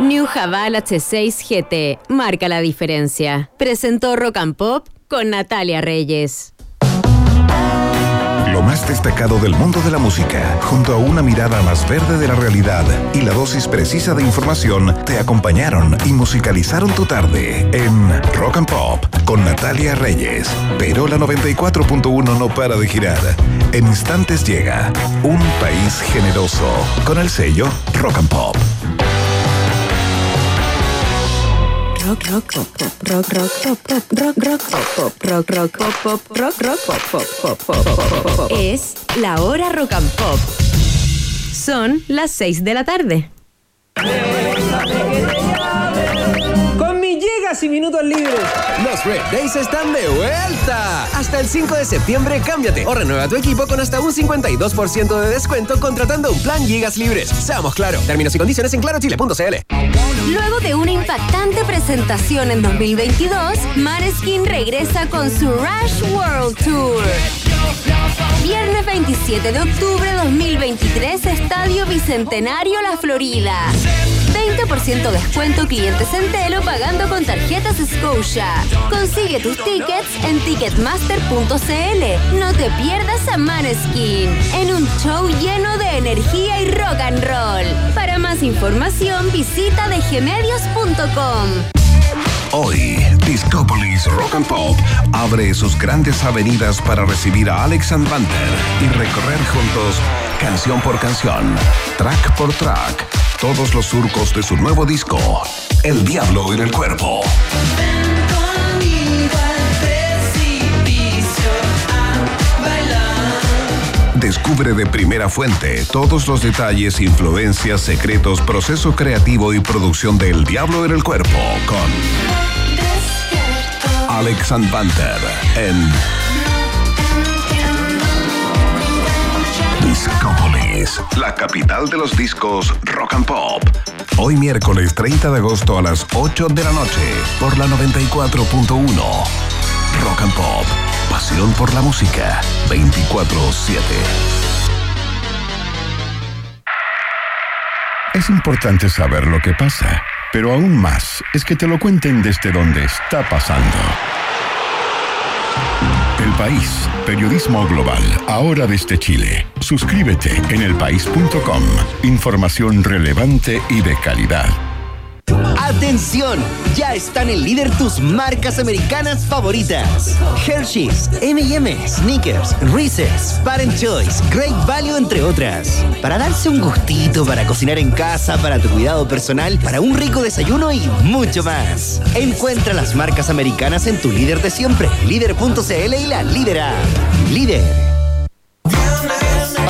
New Haval H6 GT marca la diferencia. Presentó Rock and Pop con Natalia Reyes. Lo más destacado del mundo de la música, junto a una mirada más verde de la realidad y la dosis precisa de información, te acompañaron y musicalizaron tu tarde en Rock and Pop con Natalia Reyes. Pero la 94.1 no para de girar. En instantes llega Un País Generoso con el sello Rock and Pop. Rock rock pop rock rock pop rock rock pop rock rock pop pop rock rock pop pop pop pop es la hora rock and pop son las 6 de la tarde y minutos libres. Los Red Days están de vuelta. Hasta el 5 de septiembre, cámbiate o renueva tu equipo con hasta un 52% de descuento contratando un plan gigas libres. Seamos claro. Términos y condiciones en clarochile.cl. Luego de una impactante presentación en 2022, Maneskin regresa con su Rush World Tour. Viernes 27 de octubre 2023, Estadio Bicentenario La Florida. 20% descuento clientes en Telo pagando con tarjetas Scotia. Consigue tus tickets en ticketmaster.cl. No te pierdas a Maneskin en un show lleno de energía y rock and roll. Para más información visita dgmedios.com. Hoy, Discopolis Rock and Pop abre sus grandes avenidas para recibir a Alex y recorrer juntos canción por canción, track por track, todos los surcos de su nuevo disco, El Diablo en el Cuerpo. Descubre de primera fuente todos los detalles, influencias, secretos, proceso creativo y producción del Diablo en el Cuerpo con Alex Banter en Discopolis, la capital de los discos rock and pop. Hoy miércoles 30 de agosto a las 8 de la noche por la 94.1. Rock and Pop, pasión por la música, 24/7. Es importante saber lo que pasa, pero aún más es que te lo cuenten desde donde está pasando. El País, periodismo global, ahora desde Chile. Suscríbete en elpaís.com. Información relevante y de calidad. ¡Atención! Ya están en líder tus marcas americanas favoritas. Hershey's, M&M, Snickers, Reese's, Parent Choice, Great Value, entre otras. Para darse un gustito, para cocinar en casa, para tu cuidado personal, para un rico desayuno y mucho más. Encuentra las marcas americanas en tu líder de siempre, líder.cl y la líder. Líder.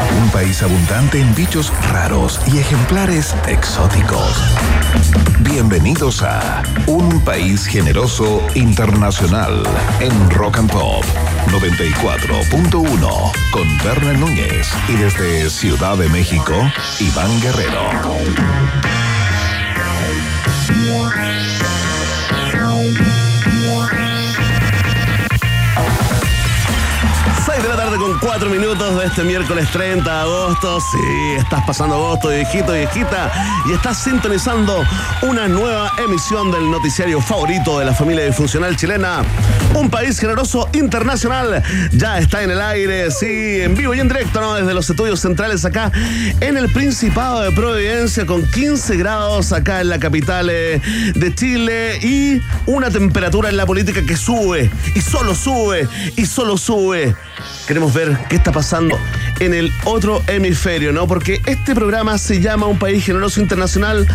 Un país abundante en bichos raros y ejemplares exóticos. Bienvenidos a Un País Generoso Internacional en Rock and Pop 94.1 con Berna Núñez y desde Ciudad de México, Iván Guerrero. Con 4 minutos de este miércoles 30 de agosto. Sí, estás pasando agosto, viejito, viejita, y estás sintonizando una nueva emisión del noticiario favorito de la familia disfuncional chilena. Un país generoso internacional ya está en el aire, sí, en vivo y en directo, ¿no? Desde los estudios centrales acá en el Principado de Providencia con 15 grados acá en la capital eh, de Chile y una temperatura en la política que sube y solo sube y solo sube. Queremos ver qué está pasando en el otro hemisferio, ¿no? Porque este programa se llama Un País Generoso Internacional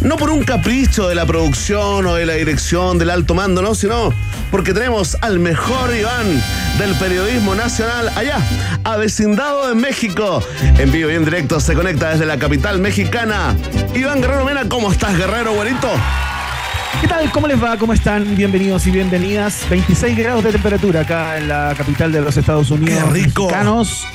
no por un capricho de la producción o de la dirección del alto mando, no, sino porque tenemos al mejor Iván del periodismo nacional allá, avecindado en México. En vivo y en directo se conecta desde la capital mexicana. Iván Guerrero Mena, ¿cómo estás, Guerrero, güerito? ¿Qué tal? ¿Cómo les va? ¿Cómo están? Bienvenidos y bienvenidas. 26 grados de temperatura acá en la capital de los Estados Unidos. ¡Qué rico! Mexicanos,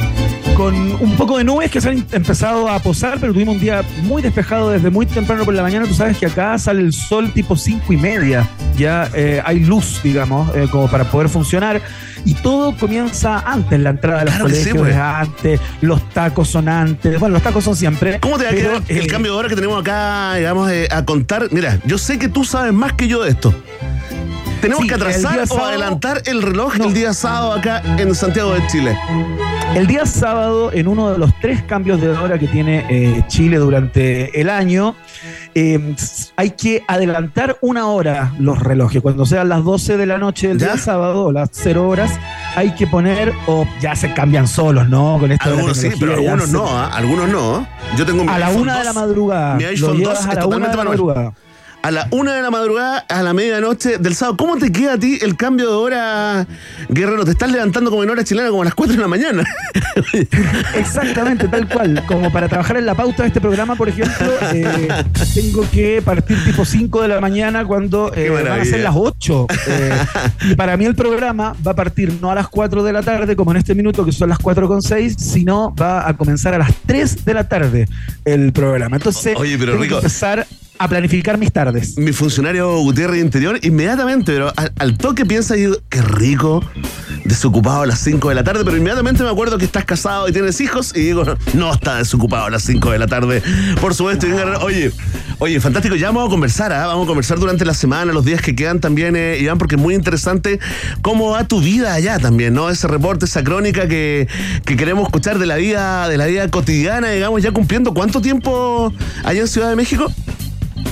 con un poco de nubes que se han empezado a posar, pero tuvimos un día muy despejado desde muy temprano por la mañana. Tú sabes que acá sale el sol tipo 5 y media. Ya eh, hay luz, digamos, eh, como para poder funcionar. Y todo comienza antes, la entrada de los Claro sí, colegios pues. es antes, los tacos son antes. Bueno, los tacos son siempre. ¿Cómo te va a quedar el eh, cambio de hora que tenemos acá, digamos, a contar? Mira, yo sé que tú sabes más que yo de esto. ¿Tenemos Sí, que atrasar o sábado- adelantar el reloj No. el día sábado acá en Santiago de Chile? El día sábado, en uno de los tres cambios de hora que tiene eh, Chile durante el año, eh, hay que adelantar una hora los relojes. Cuando sean las 12 de la noche del ¿Ya? día sábado, las 0 horas, hay que poner, o ya se cambian solos, ¿no? Con esto Algunos sí, pero algunos no, ¿ah? algunos no. Yo tengo mi A la una de la 2. madrugada. Mi iPhone llevas 2 a es totalmente manual. A la una de la madrugada, a la medianoche del sábado. ¿Cómo te queda a ti el cambio de hora, Guerrero? Te estás levantando como en hora chilena, como a las 4 de la mañana. Exactamente, tal cual. Como para trabajar en la pauta de este programa, por ejemplo, eh, tengo que partir tipo 5 de la mañana cuando eh, van a ser las 8. Eh, y para mí el programa va a partir no a las 4 de la tarde, como en este minuto, que son las 4 con 6, sino va a comenzar a las 3 de la tarde el programa. Entonces, Oye, pero tengo Rico- que empezar a planificar mis tardes. Mi funcionario Gutiérrez Interior, inmediatamente, pero al, toque piensa y digo, qué rico, desocupado a las 5 de la tarde, pero inmediatamente me acuerdo que estás casado y tienes hijos y digo, no está desocupado a las 5 de la tarde. Por supuesto, oye, oye, fantástico, ya vamos a conversar, ¿ah? vamos a conversar durante la semana, los días que quedan también, eh, Iván, porque es muy interesante cómo va tu vida allá también, ¿no? Ese reporte, esa crónica que, que queremos escuchar de la vida, de la vida cotidiana, digamos, ya cumpliendo cuánto tiempo allá en Ciudad de México.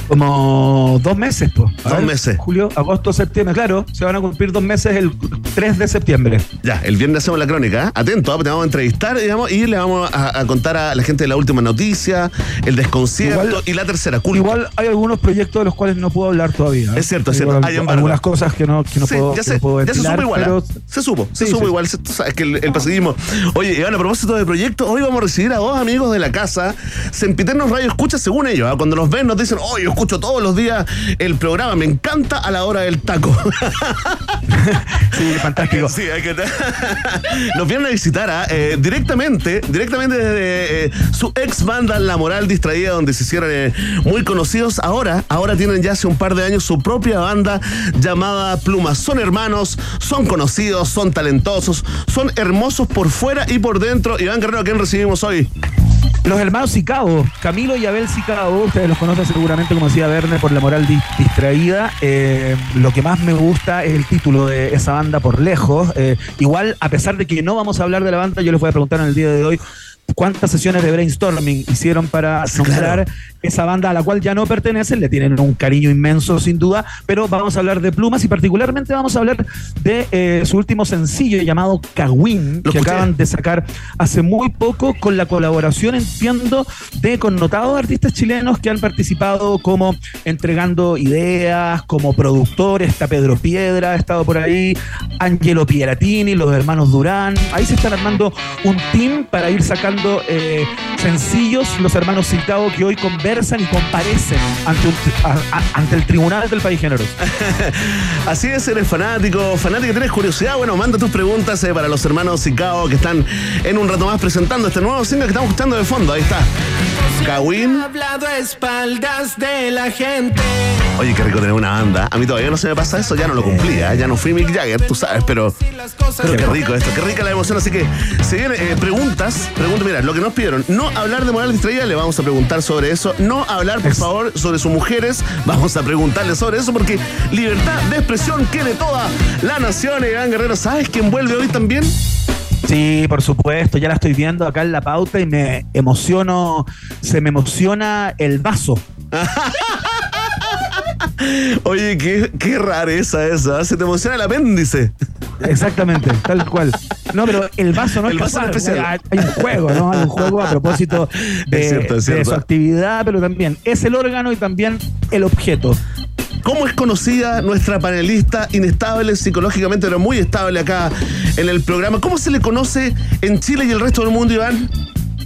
Como dos meses, pues. Dos meses. Julio, agosto, septiembre, claro. Se van a cumplir dos meses el 3 de septiembre. Ya, el viernes hacemos la crónica. ¿eh? Atento, ¿eh? te vamos a entrevistar digamos, y le vamos a, a contar a la gente de la última noticia, el desconcierto Igual- y la tercera culpa. Igual hay algunos proyectos de los cuales no puedo hablar todavía. ¿eh? Es cierto, es cierto. igual Hay algunas cosas que no, que no Sí, puedo, ya se, no puedo ya se supo igual. pero. Se supo, se Sí, supo sí. igual. se- tú sabes que el, el pasadismo. Oye, Iván, a propósito de proyectos, hoy vamos a recibir a dos amigos de la casa, Sempiternos Radio Escucha, según ellos. Cuando nos ven, nos dicen, oh, yo escucho todos los días el programa, me encanta a la hora del taco. sí, fantástico. Sí, hay que. Nos vienen a visitar ¿ah? Eh, directamente, directamente desde eh, su ex banda La Moral Distraída, donde se hicieron eh, muy conocidos. Ahora, ahora tienen ya hace un par de años su propia banda llamada Plumas. Son hermanos, son conocidos, son talentosos, son hermosos por fuera y por dentro. Iván Guerrero, ¿a quién recibimos hoy? Los hermanos Sicabo, Camilo y Abel Sicabo, ustedes los conocen seguramente, como decía Verne, por la moral di- distraída. Eh, lo que más me gusta es el título de esa banda por lejos. Eh, igual, a pesar de que no vamos a hablar de la banda, yo les voy a preguntar en el día de hoy cuántas sesiones de brainstorming hicieron para nombrar esa banda a la cual ya no pertenecen, le tienen un cariño inmenso sin duda, pero vamos a hablar de plumas y particularmente vamos a hablar de eh, su último sencillo llamado Kawin, Lo que escuché. acaban de sacar hace muy poco con la colaboración, entiendo, de connotados artistas chilenos que han participado como entregando ideas, como productores, está Pedro Piedra, ha estado por ahí, Angelo Pieratini, los hermanos Durán, ahí se están armando un team para ir sacando eh, sencillos, los hermanos Citao que hoy conversan y comparecen ante, el tribunal del país generoso. Así es, eres fanático, fanático, tienes curiosidad. Bueno, manda tus preguntas eh, para los hermanos Sicao que están en un rato más presentando este nuevo single que estamos escuchando de fondo. Ahí está. Kawin. hablado a espaldas de la gente. Oye, qué rico tener una banda. A mí todavía no se me pasa eso, ya no lo cumplía, ya no fui Mick Jagger, tú sabes, pero, pero qué rico esto, qué rica la emoción. Así que, si vienen eh, preguntas, preguntas, mira, lo que nos pidieron, no hablar de moral distraída, le vamos a preguntar sobre eso. No hablar, por favor, sobre sus mujeres, vamos a preguntarle sobre eso, porque libertad de expresión quiere toda la nación. Iván Guerrero, ¿sabes quién vuelve hoy también? Sí, por supuesto, ya la estoy viendo acá en la pauta y me emociono, se me emociona el vaso. Oye, qué, qué rareza esa, se te emociona el apéndice. Exactamente, tal cual. No, pero el vaso no El es vaso especial. Hay, hay un juego, ¿no? Hay un juego a propósito de, Es cierto, es de cierto. su actividad, pero también es el órgano y también el objeto. ¿Cómo es conocida nuestra panelista inestable psicológicamente, pero muy estable acá en el programa? ¿Cómo se le conoce en Chile y el resto del mundo, Iván?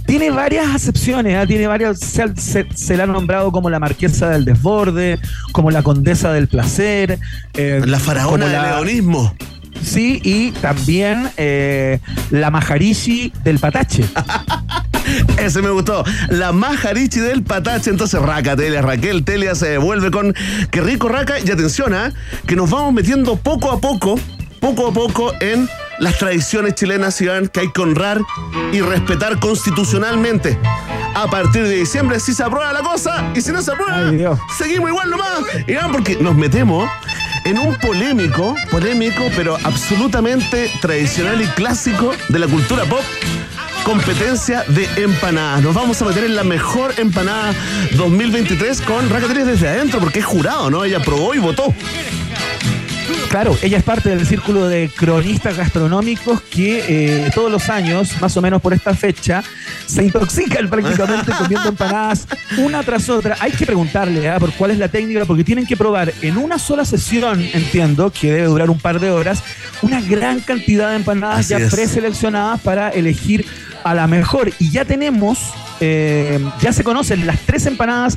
Tiene varias acepciones, ¿ah? tiene varias, se, se, se la ha nombrado como la marquesa del desborde, como la condesa del placer. eh, La faraona del la- leonismo. Sí, y también eh, la majarishi del patache. Ese me gustó. La majarichi del patache. Entonces, Raca Telia, Raquel Telia se vuelve con Qué rico, Raca. Y atención, ¿ah? que nos vamos metiendo poco a poco, poco a poco en las tradiciones chilenas, Iván, que hay que honrar y respetar constitucionalmente. A partir de diciembre, si se aprueba la cosa y si no se aprueba, Ay, seguimos igual nomás. Iván, porque nos metemos en un polémico, polémico, pero absolutamente tradicional y clásico de la cultura pop competencia de empanadas. Nos vamos a meter en la mejor empanada 2023 con Racaterías desde adentro, porque es jurado, ¿no? Ella probó y votó. Claro, ella es parte del círculo de cronistas gastronómicos que eh, todos los años, más o menos por esta fecha, se intoxican prácticamente comiendo empanadas una tras otra. Hay que preguntarle ¿ah? por cuál es la técnica, porque tienen que probar en una sola sesión, entiendo, que debe durar un par de horas, una gran cantidad de empanadas Así ya es. preseleccionadas para elegir a la mejor. Y ya tenemos, eh, ya se conocen las tres empanadas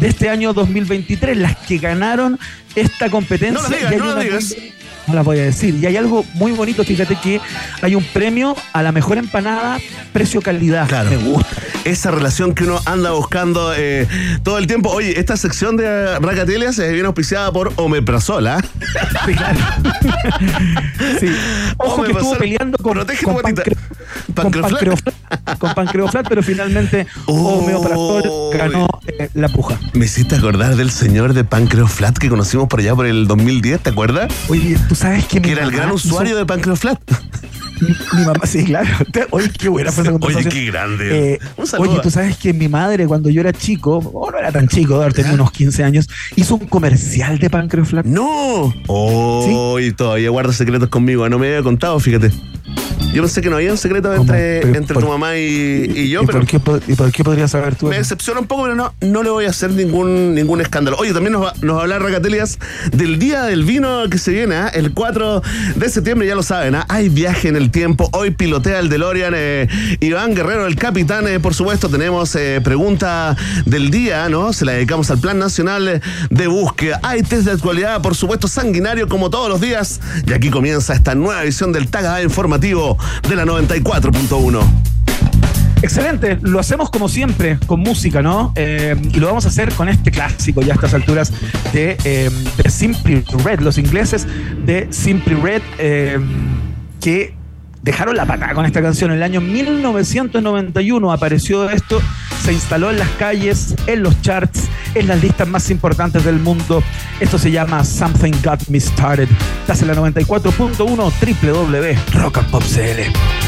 de este año 2023, las que ganaron esta competencia. No digas, Y no digas. muy- no las voy a decir. Y hay algo muy bonito, fíjate que hay un premio a la mejor empanada, precio-calidad. Claro. Me gusta. Esa relación que uno anda buscando eh, todo el tiempo. Oye, esta sección de Racatelia se viene auspiciada por Omeprazol, ¿ah? Sí, claro. Sí. Ojo que estuvo peleando con, protege con, tu Pancreoflat. con pancreoflat, pero finalmente Oh. Ganó eh, la puja. Me hiciste acordar del señor de Pancreoflat que conocimos por allá por el 2010, ¿te acuerdas? Oye, tú sabes que Que era el gran hizo- usuario de Pancreoflat. Mi, mamá, sí, claro. Oye, qué buena fue esa Oye, conversación. qué grande. Eh, Un oye, tú sabes que mi madre, cuando yo era chico, o no era tan chico, haber tenido unos 15 años, hizo un comercial de Pancreoflat. ¡No! Oh, y todavía guarda secretos conmigo. No me había contado, fíjate. Yo pensé que no había un secreto ¿Cómo? entre, Pero, entre por- tu mamá y, y yo, ¿Y, pero por qué, ¿Y por qué podrías saber tú? me decepciona un poco, pero no, no le voy a hacer ningún, ningún escándalo. Oye, también nos va, nos va a hablar Racatelias del Día del Vino que se viene, ¿ah? el 4 de septiembre, ya lo saben, ¿ah? hay viaje en el tiempo. Hoy pilotea el DeLorean eh, Iván Guerrero, el capitán. eh, por supuesto, tenemos eh, pregunta del día, ¿no? Se la dedicamos al Plan Nacional de Búsqueda. Hay test de actualidad, por supuesto, sanguinario como todos los días. Y aquí comienza esta nueva edición del Taga informativo de la 94.1. Excelente, lo hacemos como siempre, con música, ¿no? Eh, y lo vamos a hacer con este clásico ya a estas alturas de, eh, Simply Red, los ingleses de Simply Red, que dejaron la patada con esta canción. En el año 1991 apareció esto, se instaló en las calles, en los charts, en las listas más importantes del mundo. Esto se llama Something Got Me Started. Estás en la 94.1 www.rockandpopcl.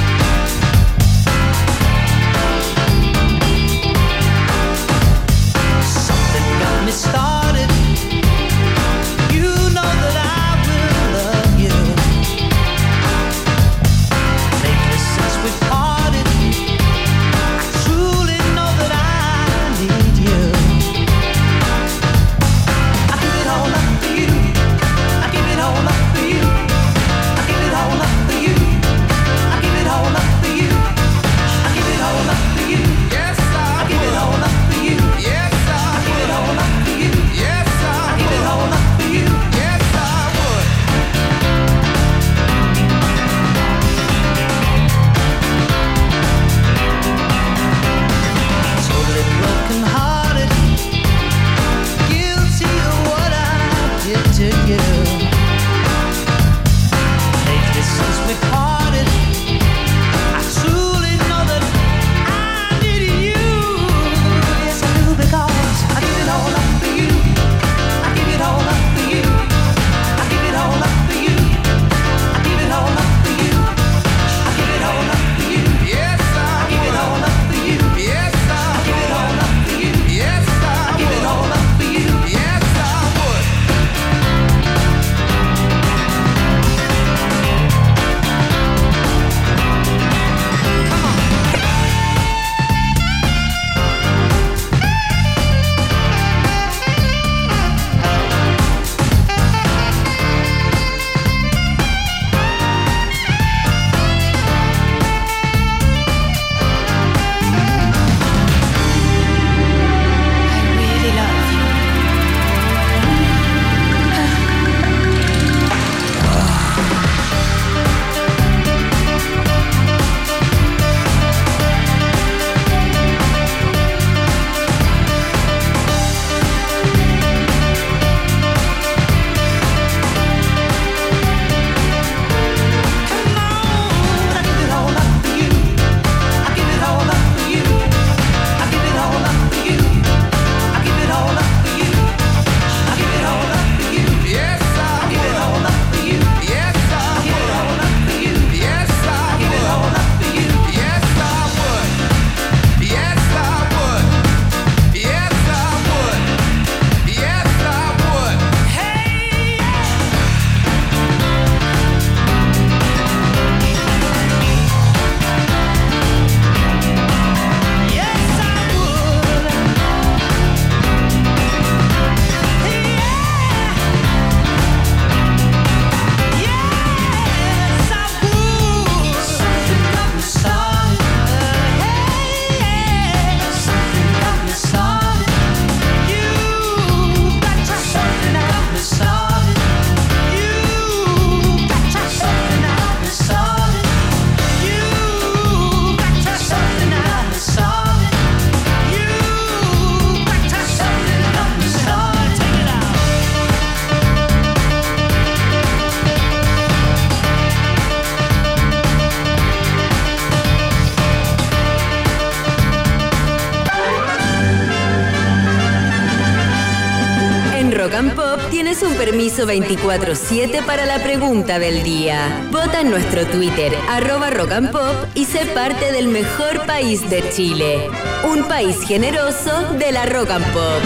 Un permiso 24-7 para la pregunta del día. Vota en nuestro Twitter, arroba Rock Pop, y sé parte del mejor país de Chile. Un país generoso de la Rock and Pop.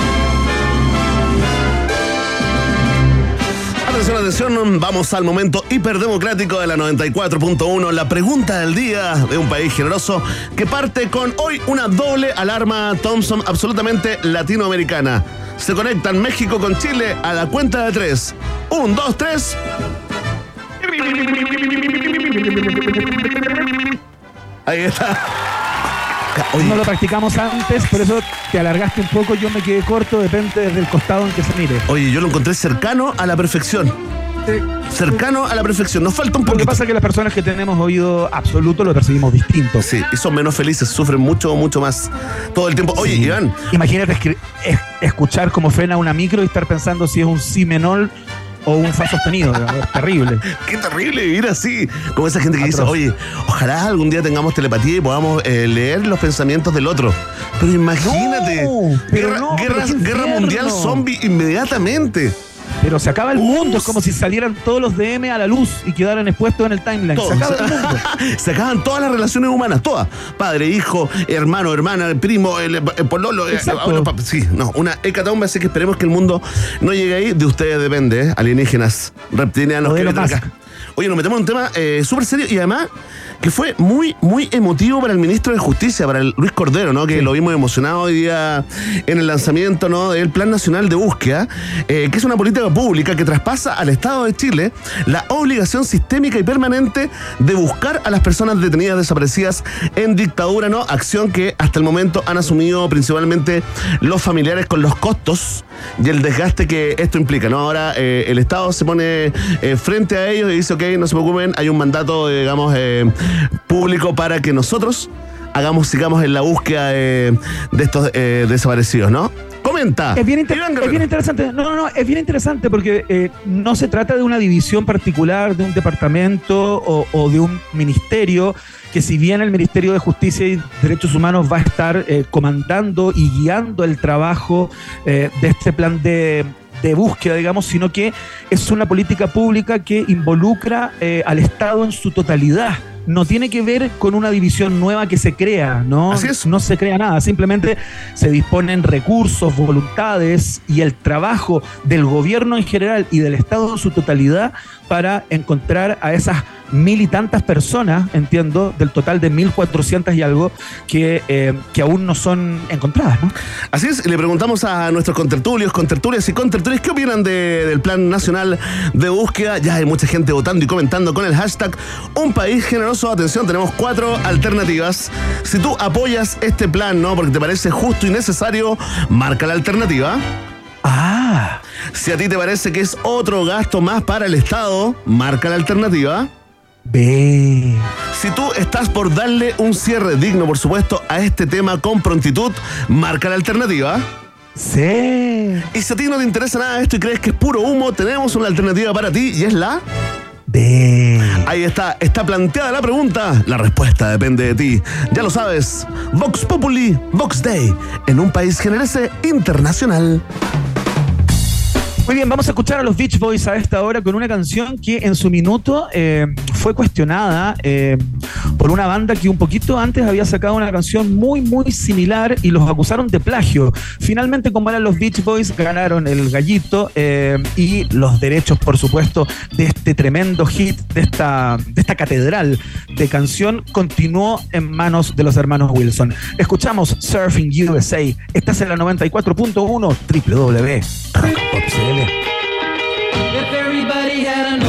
Atención, atención, vamos al momento hiperdemocrático de la 94.1, la pregunta del día de un país generoso que parte con hoy una doble alarma Thompson absolutamente latinoamericana. Se conectan México con Chile a la cuenta de tres. Un, dos, tres. Ahí está. No lo practicamos antes, por eso te alargaste un poco, yo me quedé corto, depende desde el costado en que se mire. oye, yo lo encontré cercano a la perfección. Cercano a la perfección. Nos falta un Lo que pasa es que las personas que tenemos oído absoluto lo percibimos distinto. Sí, y son menos felices, sufren mucho, mucho más todo el tiempo. Oye, Sí. Iván, Imagínate escuchar cómo frena una micro y estar pensando si es un si menor o un fa sostenido. es terrible. qué terrible vivir así. Como esa gente que dice, oye, ojalá algún día tengamos telepatía y podamos eh, leer los pensamientos del otro. Pero imagínate, No, pero guerra, no, guerra- mundial zombie inmediatamente. Pero se acaba el mundo, es como si salieran todos los DM a la luz y quedaran expuestos en el timeline. Se acaba el mundo. Se acaban todas las relaciones humanas, todas. Padre, hijo, hermano, hermana, el primo, el, el pololo. eh, bueno, pa- sí, no, una hecatombe, así que esperemos que el mundo no llegue ahí. De ustedes depende, ¿eh? alienígenas, reptilianos que acá. Oye, nos metemos en un tema eh, súper serio y además que fue muy, muy emotivo para el ministro de Justicia, para el Luis Cordero, ¿no? Que lo vimos emocionado hoy día en el lanzamiento, ¿no? Del Plan Nacional de Búsqueda, eh, que es una política pública que traspasa al Estado de Chile la obligación sistémica y permanente de buscar a las personas detenidas desaparecidas en dictadura, ¿no? Acción que hasta el momento han asumido principalmente los familiares con los costos y el desgaste que esto implica, ¿no? Ahora eh, el Estado se pone eh, frente a ellos y dice, ok, no se preocupen, hay un mandato, digamos, eh, público para que nosotros hagamos, sigamos en la búsqueda de, de estos eh, desaparecidos, ¿no? Comenta. Es bien, inter- Iván es Guerrero. bien interesante. No, no, no, es bien interesante porque eh, no se trata de una división particular, de un departamento o, o de un ministerio, que si bien el Ministerio de Justicia y Derechos Humanos va a estar eh, comandando y guiando el trabajo de este plan de de búsqueda, digamos, sino que es una política pública que involucra al Estado en su totalidad. No tiene que ver con una división nueva que se crea, ¿no? Así es. No se crea nada, simplemente se disponen recursos, voluntades y el trabajo del gobierno en general y del Estado en su totalidad para encontrar a esas mil y tantas personas, entiendo, del total de mil cuatrocientas y algo, que, eh, que aún no son encontradas, ¿no? Así es, le preguntamos a nuestros contertulios, contertulias y contertulias qué opinan de- del Plan Nacional de Búsqueda. Ya hay mucha gente votando y comentando con el hashtag Un País Generoso. Atención, tenemos cuatro alternativas. Si tú apoyas este plan, ¿no? Porque te parece justo y necesario, marca la alternativa. Ah, Si a ti te parece que es otro gasto más para el Estado, marca la alternativa. Ve. Si tú estás por darle un cierre digno, por supuesto, a este tema con prontitud, marca la alternativa. Sí. Y si a ti no te interesa nada esto y crees que es puro humo, tenemos una alternativa para ti y es la... Ve. Ahí está, está planteada la pregunta. La respuesta depende de ti. Ya lo sabes. Vox Populi, Vox Day, en un país generese internacional. Muy bien, vamos a escuchar a los Beach Boys a esta hora con una canción que en su minuto eh, fue cuestionada eh, por una banda que un poquito antes había sacado una canción muy, muy similar y los acusaron de plagio. Finalmente, como eran los Beach Boys, ganaron el gallito eh, y los derechos, por supuesto, de este tremendo hit, de esta, de esta catedral de canción, continuó en manos de los hermanos Wilson. Escuchamos Surfing USA. Estás en la 94.1 www.rockpop.cl. If everybody had an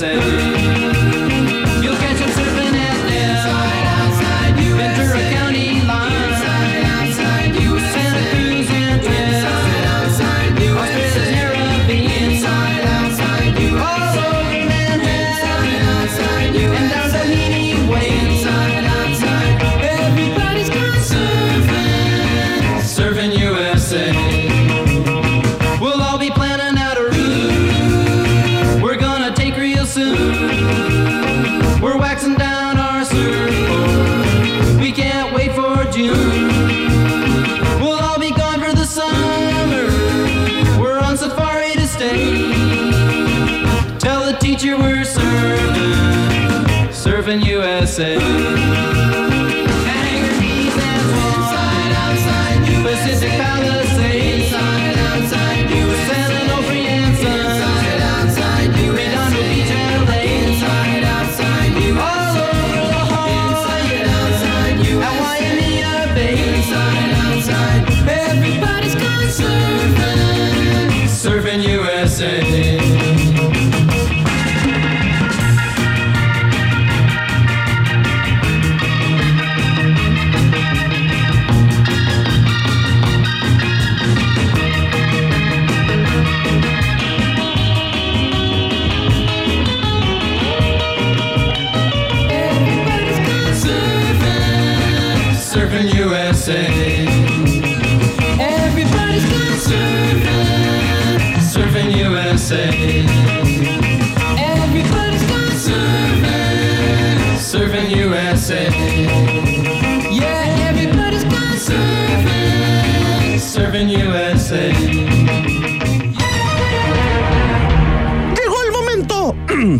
USA. Teacher we're surfing, surfing USA.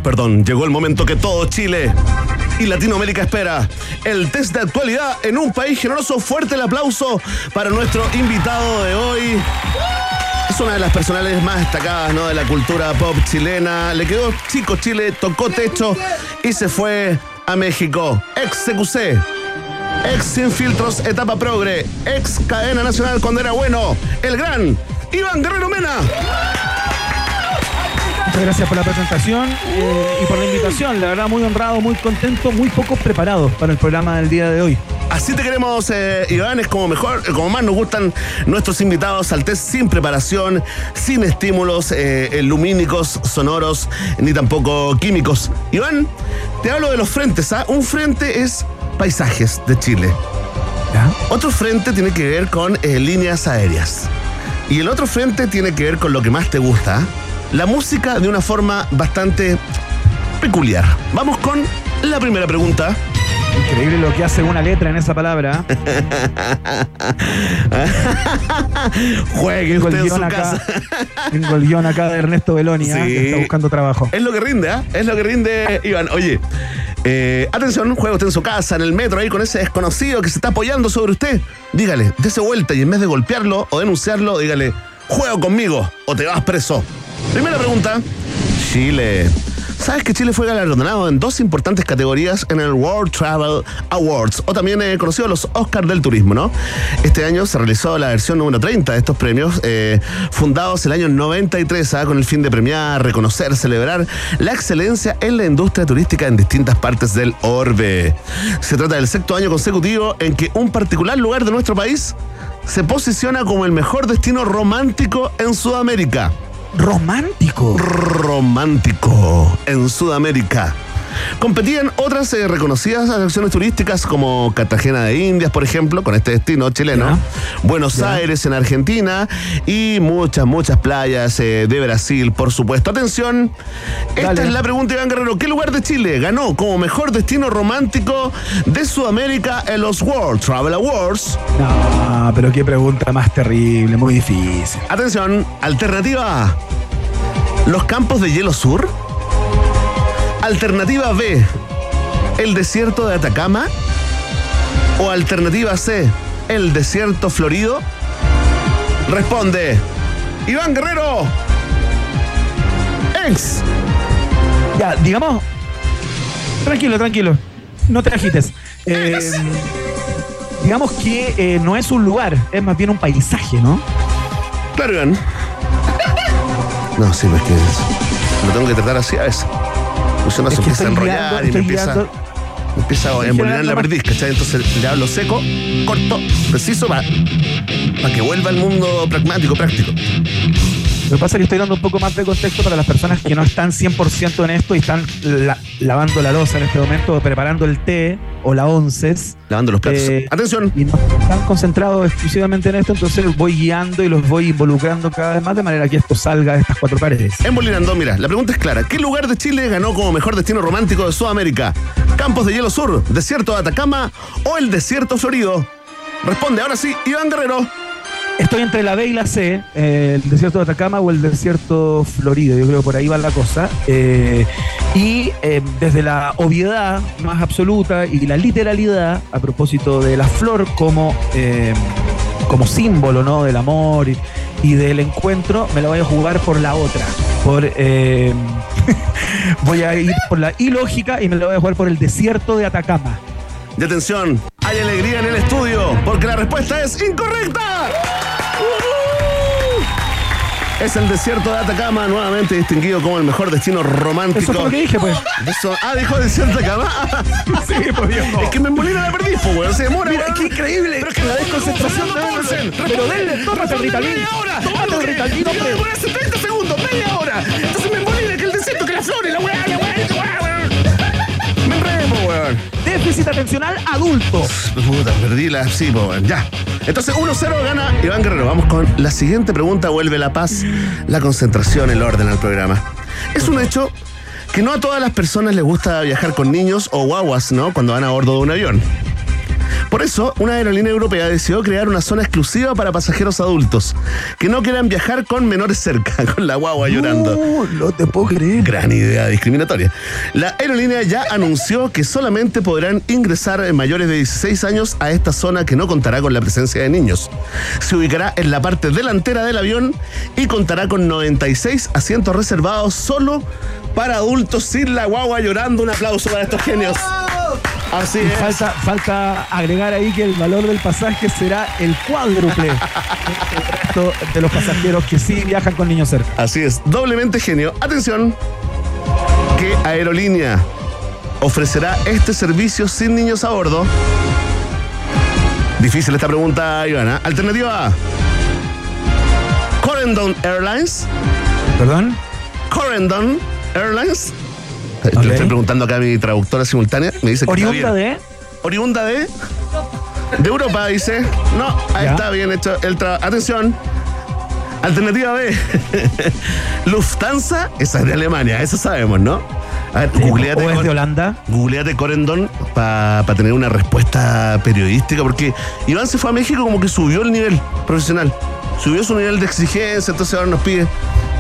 Perdón, llegó el momento que todo Chile y Latinoamérica espera. El test de actualidad en un país generoso. Fuerte el aplauso para nuestro invitado de hoy. Es una de las personales más destacadas ¿no? de la cultura pop chilena. Le quedó chico Chile, tocó techo y se fue a México. Ex CQC. Ex Sin Filtros, etapa progre. Ex cadena nacional cuando era bueno. El gran Iván Guerrero Mena. Muchas gracias por la presentación eh, y por la invitación. La verdad, muy honrado, muy contento, muy poco preparado para el programa del día de hoy. Así te queremos, eh, Iván, es como mejor, como más nos gustan nuestros invitados al test sin preparación, sin estímulos eh, lumínicos, sonoros, ni tampoco químicos. Iván, te hablo de los frentes, ¿ah? Un frente es paisajes de Chile. ¿Ya? Otro frente tiene que ver con eh, líneas aéreas. Y el otro frente tiene que ver con lo que más te gusta, ¿ah? La música de una forma bastante peculiar. Vamos con la primera pregunta. Increíble lo que hace una letra en esa palabra. Juegue usted en su acá, casa. tengo el guion acá de Ernesto Beloni, ¿ah? Sí. que está buscando trabajo. Es lo que rinde, ¿ah? Es lo que rinde, Iván. Oye, eh, atención, juega usted en su casa, en el metro, ahí con ese desconocido que se está apoyando sobre usted. Dígale, dése vuelta y en vez de golpearlo o denunciarlo, dígale, juega conmigo o te vas preso. Primera pregunta. Chile. ¿Sabes que Chile fue galardonado en dos importantes categorías en el World Travel Awards, o también eh, conocido los Oscars del Turismo, ¿no? Este año se realizó la versión número 30 de estos premios, eh, fundados el año 93, ¿ah? con el fin de premiar, reconocer, celebrar la excelencia en la industria turística en distintas partes del orbe. Se trata del sexto año consecutivo en que un particular lugar de nuestro país se posiciona como el mejor destino romántico en Sudamérica Romántico. romántico en Sudamérica. Competían otras eh, reconocidas atracciones turísticas como Cartagena de Indias, por ejemplo, con este destino chileno. Buenos. Aires en Argentina y muchas, muchas playas eh, de Brasil, por supuesto. Atención, esta Dale. es la pregunta, Iván Guerrero. ¿Qué lugar de Chile ganó como mejor destino romántico de Sudamérica en los World Travel Awards? No, pero qué pregunta más terrible, muy difícil. Atención, alternativa A. Los campos de hielo sur. Alternativa B. El desierto de Atacama. O alternativa C. El desierto florido. Responde. Iván Guerrero. Ex. Ya, digamos. Tranquilo, tranquilo. No te agites. Eh, digamos que eh, no es un lugar, es más bien un paisaje, ¿no? Claro, Iván. No, sí, pues que es- lo tengo que tratar así a veces. Pues Es se empieza a enrollar guiando- y me empieza... guiando- Me empieza a generando la perdiz, ¿cachai? Entonces le hablo seco, corto, preciso, para que vuelva al mundo pragmático, práctico. Lo que pasa es que estoy dando un poco más de contexto para las personas que no están 100% en esto y están la- lavando la losa en este momento, preparando el té o la onces. Lavando los platos. Eh, Atención. Y no están concentrados exclusivamente en esto, entonces voy guiando y los voy involucrando cada vez más de manera que esto salga de estas cuatro paredes. En Bolinando, mira, la pregunta es clara. ¿Qué lugar de Chile ganó como mejor destino romántico de Sudamérica? ¿Campos de Hielo Sur, Desierto de Atacama o el Desierto Florido? Responde ahora sí, Iván Guerrero. Estoy entre la B y la C, eh, el desierto de Atacama o el desierto florido, yo creo que por ahí va la cosa. Eh, y eh, desde la obviedad más absoluta y la literalidad, a propósito de la flor como, como símbolo ¿no? del amor y, del encuentro, me la voy a jugar por la otra. Por, voy a ir por la ilógica y me la voy a jugar por el desierto de Atacama. Y atención, hay alegría en el estudio porque la respuesta es incorrecta. Es el desierto de Atacama, nuevamente distinguido como el mejor destino romántico. Eso fue lo que dije, pues. Eso- ah, dijo desierto de Atacama. Sí, pues viejo. Es que me embolina la perdí, po, weón. Se demora. Mira, qué increíble. Pero es que la desconcentración no de hacer. Pero denle, tómate el Ritalin. Media hora. Tómate el Ritalin, hombre. puedo poner hace 30 segundos, media hora. Entonces me embolina que el desierto, que la flor y la weá, la weá, la weá, weón. Me enredé, po, weón. Déficit atencional adulto. Puta, perdí la. Sí, po, weón. Ya. Entonces 1-0 gana Iván Guerrero. Vamos con la siguiente pregunta. Vuelve la paz, la concentración, el orden al programa. Es un hecho que no a todas las personas les gusta viajar con niños o guaguas, ¿no? Cuando van a bordo de un avión. Por eso, una aerolínea europea decidió crear una zona exclusiva para pasajeros adultos que no quieran viajar con menores cerca, con la guagua llorando. No, no te puedo creer. Gran idea discriminatoria. La aerolínea ya anunció que solamente podrán ingresar mayores de 16 años a esta zona que no contará con la presencia de niños. Se ubicará en la parte delantera del avión y contará con 96 asientos reservados solo para adultos sin la guagua llorando. Un aplauso para estos genios. Así es. falta, falta agregar ahí que el valor del pasaje será el cuádruple resto de los pasajeros que sí viajan con niños cerca. Así es, doblemente genio. Atención, ¿qué aerolínea ofrecerá este servicio sin niños a bordo? Difícil esta pregunta, Ivana. Alternativa A. Corendon Airlines. ¿Perdón? Corendon Airlines. Te Ok. Lo estoy preguntando acá a mi traductora simultánea. Me dice que Oriunda de. Oriunda de. De Europa, dice. No, ahí Ya. está bien hecho el trabajo. Atención. Alternativa B. Lufthansa, esa es de Alemania, eso sabemos, ¿no? A ver, googleate, o es de Holanda. googleate Corendon para tener una respuesta periodística, porque Iván se fue a México como que subió el nivel profesional, subió su nivel de exigencia, entonces ahora nos pide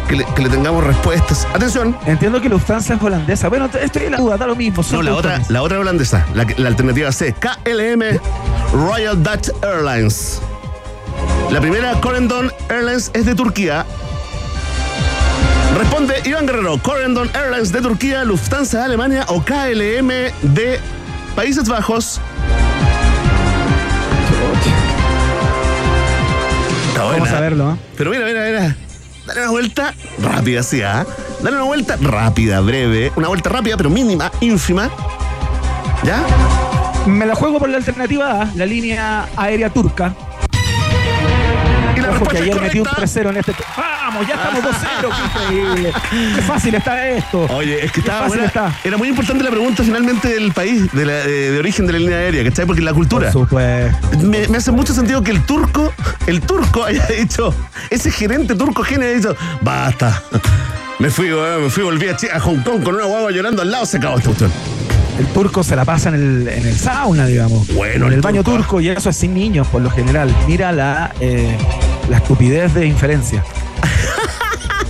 que le, que le tengamos respuestas. Atención, Entiendo que Lufthansa es holandesa. Bueno, estoy en la duda, da lo mismo. no, la otra, la otra holandesa, la, la alternativa C, KLM Royal Dutch Airlines. La primera, Corendon Airlines, es de Turquía. Responde Iván Guerrero, Corendon Airlines de Turquía, Lufthansa de Alemania o KLM de Países Bajos. Vamos a verlo. ¿eh? Pero mira, mira, mira. Dale una vuelta rápida, sí, ¿ah? Dale una vuelta rápida, breve. Una vuelta rápida, pero mínima, ínfima. ¿Ya? Me la juego por la alternativa A, la línea aérea turca. Ojo que ayer metí un correcta. 3-0 en este. ¡Vamos! ¡Ya estamos 2-0! ¡Qué increíble! ¡Qué fácil está esto! Oye, es que estaba fácil buena. está. Era muy importante la pregunta finalmente del país, de, la- de- de origen de la línea aérea, ¿cachai? Porque la cultura. Por supuesto. Me, me hace mucho sentido que el turco, el turco haya dicho, ese gerente turco genio haya dicho, basta. Me fui, me fui, volví a, Hong Kong con una guagua llorando al lado, se acabó esta cuestión. El turco se la pasa en el, en el sauna, digamos. Bueno, en el el baño turco. turco, y eso es sin niños, por lo general. Mira la, eh, la estupidez de inferencia.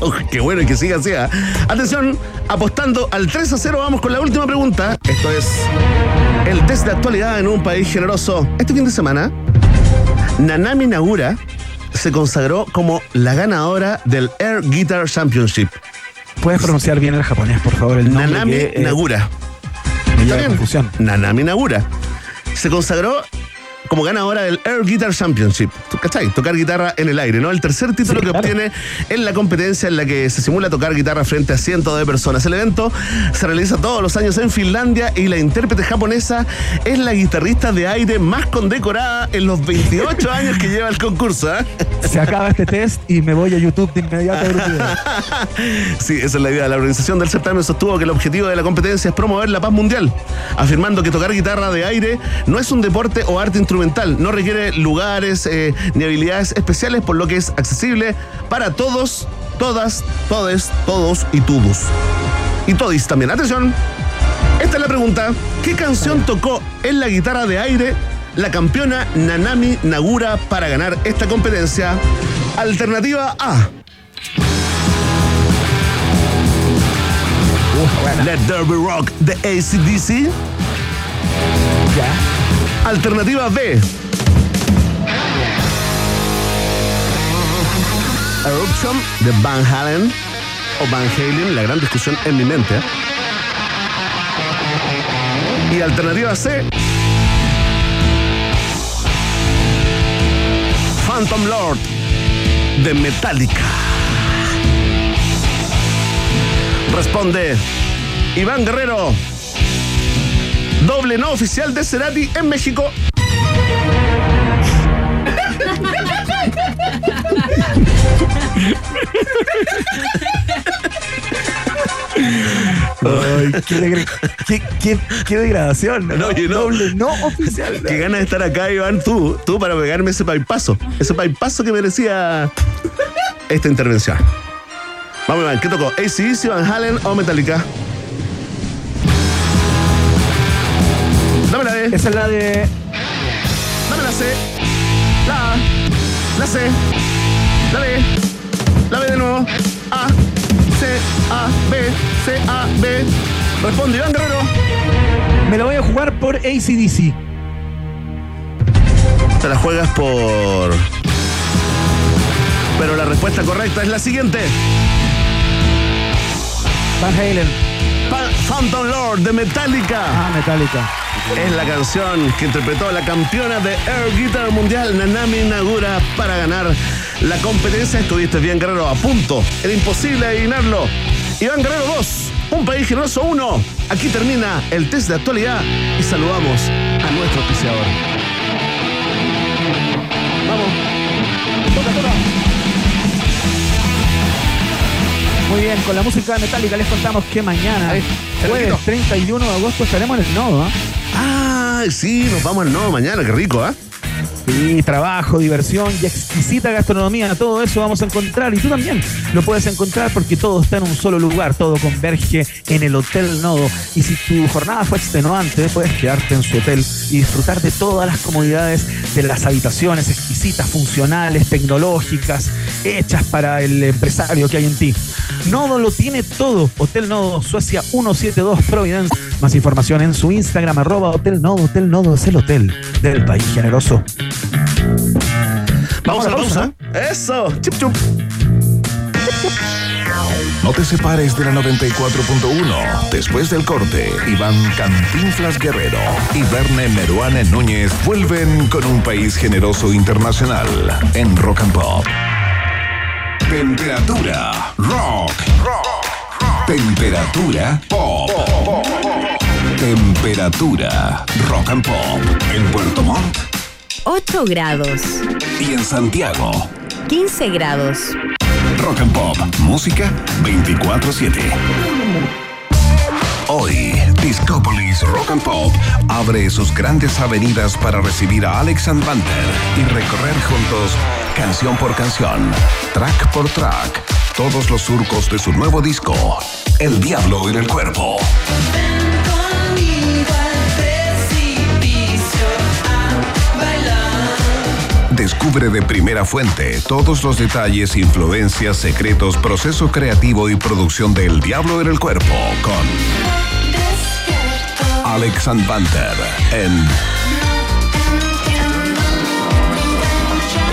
Uf, qué bueno que siga así. ¿ah? Atención, apostando al 3 a 0, vamos con la última pregunta. Esto es el test de actualidad en un país generoso. Este fin de semana, Nanami Nagura se consagró como la ganadora del Air Guitar Championship. ¿Puedes pronunciar bien el japonés, por favor? El nombre Nanami que, eh, Nagura. me ¿Está bien? confusión. Nanami Nagura. Se consagró como ganadora del Air Guitar Championship. ¿cachai? Tocar guitarra en el aire, ¿no? El tercer título Sí, que claro. obtiene en la competencia en la que se simula tocar guitarra frente a cientos de personas. El evento se realiza todos los años en Finlandia y la intérprete japonesa es la guitarrista de aire más condecorada en los 28 años que lleva el concurso, ¿eh? Se acaba este test y me voy a YouTube de inmediato a ver. Sí, esa es la idea. La organización del certamen sostuvo que el objetivo de la competencia es promover la paz mundial, afirmando que tocar guitarra de aire no es un deporte o arte instrumental, no requiere lugares eh, ni habilidades especiales, por lo que es accesible para todos, todas, todes, todos y todos. Y todis también. Atención. Esta es la pregunta. ¿Qué canción tocó en la guitarra de aire la campeona Nanami Nagura para ganar esta competencia? Alternativa A. Let There Be Rock de ACDC. Ya. Alternativa B. Eruption de Van Halen o Van Halen, la gran discusión en mi mente. Y alternativa C. Phantom Lord de Metallica. Responde Iván Guerrero. Doble no oficial de Cerati en México. Ay, qué, degra- qué, qué- qué degradación. No, oye, no. Doble no oficial. Qué ganas de estar acá, Iván, tú, tú para pegarme ese paipazo. Ese paipazo que merecía esta intervención. Vamos, Iván, ¿qué tocó? ACDC, Van Halen o Metallica? Esa es la de. dame la C, la A, la C, la B, la B de nuevo, A, C, A, B, C, A, B. Responde Iván Guerrero. Me la voy a jugar por ACDC. Te la juegas por. Pero la respuesta correcta es la siguiente. Van Halen. Phantom Lord de Metallica. Ah, Metallica. Es la canción que interpretó la campeona de Air Guitar Mundial, Nanami Nagura, para ganar la competencia. Estuviste bien, Guerrero, a punto. Era imposible adivinarlo. Iván Guerrero 2, un país generoso 1. Aquí termina el test de actualidad y saludamos a nuestro auspiciador. Vamos. Toca, toca. Muy bien, con la música de Metallica les contamos que mañana, Ahí, jueves Enriquito. 31 de agosto, estaremos en el nodo. ¿ah? Ah, sí, nos vamos al nuevo mañana, qué rico, ¿ah? Sí, trabajo, diversión y exquisita gastronomía, todo eso vamos a encontrar y tú también lo puedes encontrar porque todo está en un solo lugar, todo converge en el Hotel Nodo y si tu jornada fue extenuante puedes quedarte en su hotel y disfrutar de todas las comodidades de las habitaciones exquisitas, funcionales, tecnológicas, hechas para el empresario que hay en ti. Nodo lo tiene todo, Hotel Nodo Suecia 172 Providence. Más información en su Instagram arroba Hotel Nodo, Hotel Nodo es el hotel del país generoso. Vamos a la pausa. Eso, chup chup. No te separes de la 94.1. Después del corte, Iván Cantinflas Guerrero y Verne Meruane Núñez vuelven con un país generoso internacional en Rock and Pop. Temperatura rock. Temperatura pop. Temperatura rock and pop en Puerto Montt 8 grados, y en Santiago. 15 grados. Rock and Pop, música 24/7. Hoy, Discopolis Rock and Pop abre sus grandes avenidas para recibir a Alex and y recorrer juntos canción por canción, track por track, todos los surcos de su nuevo disco, El Diablo en el Cuerpo. Descubre de primera fuente todos los detalles, influencias, secretos, proceso creativo y producción de El Diablo en el Cuerpo con Alex Banter en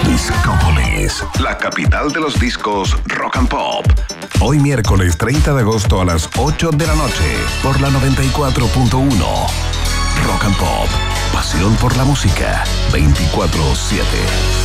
Discópolis, la capital de los discos rock and pop. Hoy miércoles 30 de agosto a las 8 de la noche por la 94.1. Rock and Pop, pasión por la música 24/7.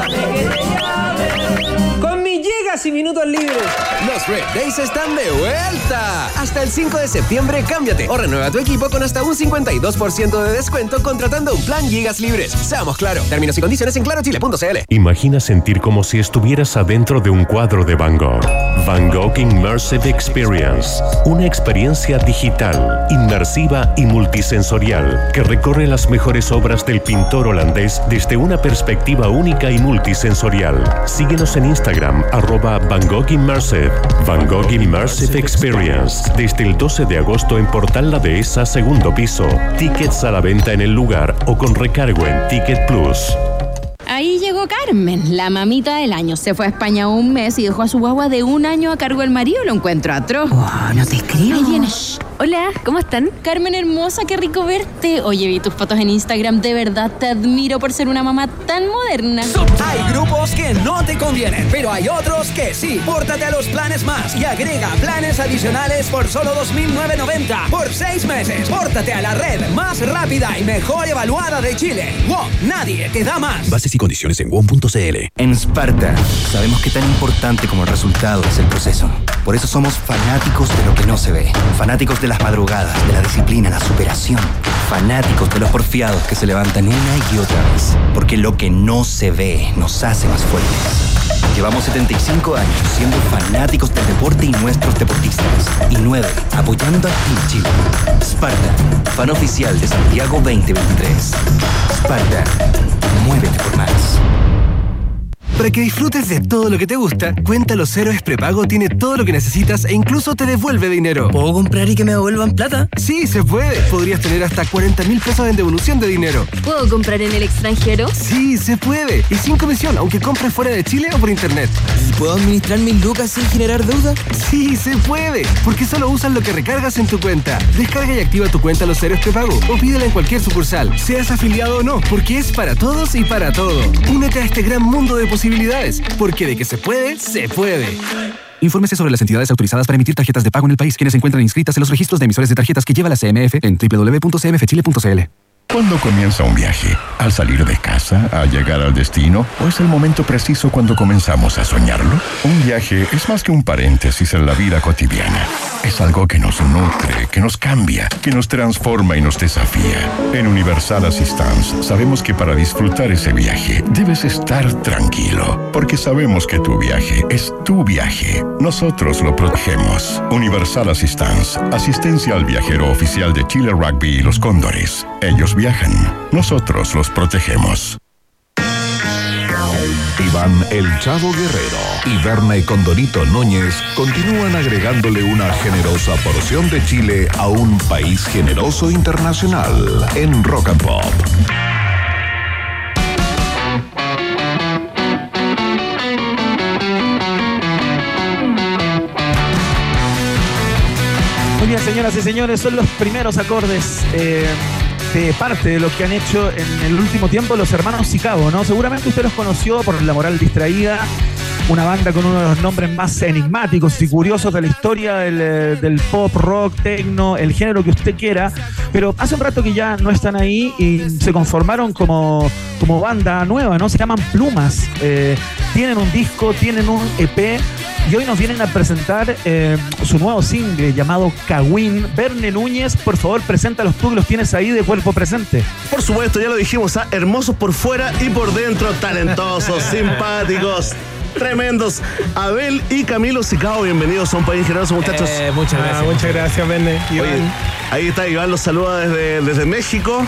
Con gigas y minutos libres. Los Red Days están de vuelta. Hasta el 5 de septiembre, cámbiate o renueva tu equipo con hasta un 52% de descuento contratando un plan gigas libres. Seamos claro. Términos y condiciones en clarochile.cl. Imagina sentir como si estuvieras adentro de un cuadro de Van Gogh. Van Gogh Immersive Experience. Una experiencia digital, inmersiva y multisensorial que recorre las mejores obras del pintor holandés desde una perspectiva única y multisensorial. Síguenos en Instagram, arroba Van Gogh Immersive. Van Gogh Immersive Experience. Desde el 12 de agosto en Portal La Dehesa, segundo piso. Tickets a la venta en el lugar o con recargo en Ticket Plus. Ahí llegó Carmen, la mamita del año. Se fue a España un mes y dejó a su guagua de un año a cargo del marido. Lo encuentro atroz. no te creo. Ahí viene. Shh. Hola, ¿cómo están? Carmen hermosa, qué rico verte. Oye, vi tus fotos en Instagram. De verdad te admiro por ser una mamá tan moderna. Hay grupos que no te convienen, pero hay otros que sí. Pórtate a los planes más y agrega planes adicionales por solo 2.990 por seis meses. Pórtate a la red más rápida y mejor evaluada de Chile. WOM, nadie te da más. Bases y condiciones en WOM.cl. En Sparta, sabemos que tan importante como el resultado es el proceso. Por eso somos fanáticos de lo que no se ve. Fanáticos de las madrugadas, de la disciplina, la superación. Fanáticos de los porfiados que se levantan una y otra vez. Porque lo que no se ve nos hace más fuertes. Llevamos 75 años siendo fanáticos del deporte y nuestros deportistas. Y 9 apoyando a Team Chile. Sparta, fan oficial de Santiago 2023. Sparta, muévete por más. Para que disfrutes de todo lo que te gusta, Cuenta Los Héroes Prepago tiene todo lo que necesitas e incluso te devuelve dinero. ¿Puedo comprar y que me devuelvan plata? Sí, se puede. Podrías tener hasta 40 mil pesos en devolución de dinero. ¿Puedo comprar en el extranjero? Sí, se puede. Y sin comisión, aunque compres fuera de Chile o por internet. ¿Y puedo administrar mis lucas sin generar deuda? Sí, se puede. Porque solo usas lo que recargas en tu cuenta. Descarga y activa tu cuenta Los Héroes Prepago o pídela en cualquier sucursal, seas afiliado o no, porque es para todos y para todo. Únete a este gran mundo de posibilidades porque de que se puede, se puede. Infórmese sobre las entidades autorizadas para emitir tarjetas de pago en el país, quienes se encuentran inscritas en los registros de emisores de tarjetas que lleva la CMF en www.cmfchile.cl. ¿Cuándo comienza un viaje? ¿Al salir de casa? ¿Al llegar al destino? ¿O es el momento preciso cuando comenzamos a soñarlo? Un viaje es más que un paréntesis en la vida cotidiana. Es algo que nos nutre, que nos cambia, que nos transforma y nos desafía. En Universal Assistance sabemos que para disfrutar ese viaje debes estar tranquilo, porque sabemos que tu viaje es tu viaje. Nosotros lo protegemos. Universal Assistance, asistencia al viajero oficial de Chile Rugby y los Cóndores. Ellos viajan, nosotros los protegemos. Iván El Chavo Guerrero y Berna Condorito Núñez continúan agregándole una generosa porción de Chile a un país generoso internacional en Rock and Pop. Muy bien, señoras y señores, son los primeros acordes eh, parte de lo que han hecho en el último tiempo los hermanos Chicago, ¿no? Seguramente usted los conoció por La Moral Distraída, una banda con uno de los nombres más enigmáticos y curiosos de la historia del, eh, del pop, rock, techno, el género que usted quiera, pero hace un rato que ya no están ahí y se conformaron como, como banda nueva, ¿no? Se llaman Plumas. Eh, tienen un disco, tienen un EP y hoy nos vienen a presentar eh, su nuevo single llamado Kawin. Verne Núñez, por favor, preséntalos tú que los tienes ahí de cuerpo presente. Por supuesto, ya lo dijimos, ¿ah? hermosos por fuera y por dentro, talentosos, simpáticos. Tremendos. Abel y Camilo Sicao, bienvenidos a un país generoso, muchachos. Eh, muchas gracias. Ah, muchas gracias. Oye, ahí está Iván, los saluda desde, desde México.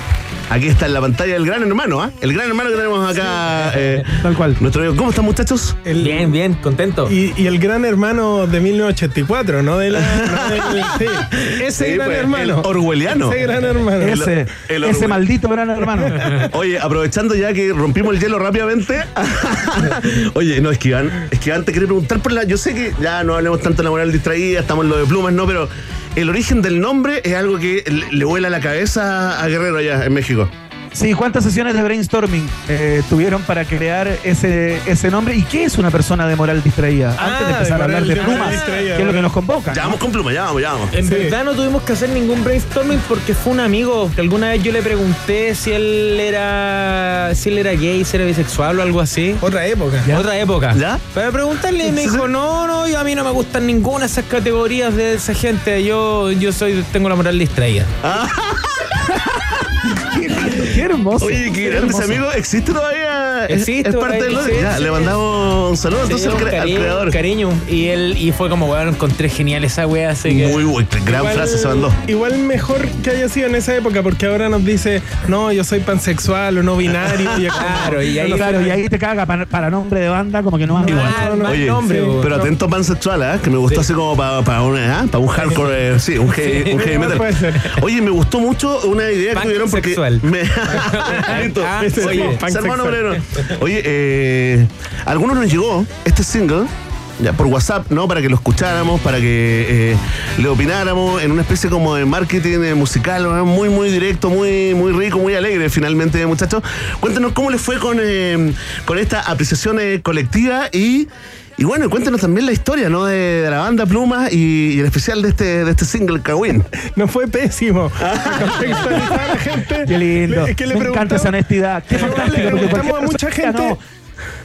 Aquí está en la pantalla el gran hermano, ¿ah? El gran hermano que tenemos acá. eh, Tal cual. nuestro amigo. ¿Cómo están, muchachos? Bien, bien, contento. Y, y el gran hermano de 1984, ¿no? De la, no del- sí. Ese Sí, gran pues, hermano. el orwelliano. Ese gran hermano. Ese, el ese orgullo. maldito gran hermano. Oye, aprovechando ya que rompimos el hielo rápidamente. Oye, no, es que Es que te quería preguntar por la. Yo sé que ya no hablemos tanto de la moral distraída, estamos en lo de plumas, no, pero el origen del nombre es algo que le, le vuela la cabeza a Guerrero allá en México. Sí, ¿cuántas sesiones de brainstorming eh, tuvieron para crear ese, ese nombre? ¿Y qué es una persona de moral distraída? Ah, Antes de empezar de a hablar de plumas, que es lo que ¿no? nos convoca. Ya ¿no? vamos con plumas, ya vamos, ya vamos. En Sí. verdad no tuvimos que hacer ningún brainstorming porque fue un amigo que alguna vez yo le pregunté si él era si él era gay, si era bisexual o algo así. Otra época. Otra época. ¿Ya? Para preguntarle y me dijo, no, no, yo a mí no me gustan ninguna de esas categorías de esa gente. Yo, yo soy, tengo la moral distraída. Qué hermoso. Oye, qué grande ese amigo. ¿Existe todavía? ¿Es- Existe ¿Es, parte ahí, del sí, Ya, sí. le mandamos un saludo entonces al, creador. cariño. Y él, y fue como, weón, encontré genial esa wea, así que. Muy buena, gran Igual- frase se mandó. Igual mejor que haya sido en esa época, porque ahora nos dice, no, yo soy pansexual o no binario. y Claro, y ahí- Claro, y ahí te caga para, para nombre de banda, como que no va Igual, mal Oye, nombre, sí, pero atento pansexual, ¿ah? que me gustó así como para una, ¿ah? para un hardcore, eh, sí, un heavy, un heavy metal. Puede ser. Oye, me gustó mucho una idea que tuvieron porque Pansexual. me... Listo. Ah, oye. Oye, eh, algunos nos llegó este single por WhatsApp, ¿no? Para que lo escucháramos, para que eh, le opináramos en una especie como de marketing eh, musical, muy, muy directo, muy, muy rico, muy alegre finalmente, muchachos. Cuéntanos cómo les fue con, eh, con esta apreciación eh, colectiva y... Y bueno, cuéntanos también la historia, ¿no? De, de la banda Plumas y, y en especial de este, de este single, Kawin. No fue pésimo. Contextualizar a la gente. Qué lindo. Es que le Me encanta esa preguntamos- honestidad. Qué le fantástico. porque preguntamos a mucha gente. No,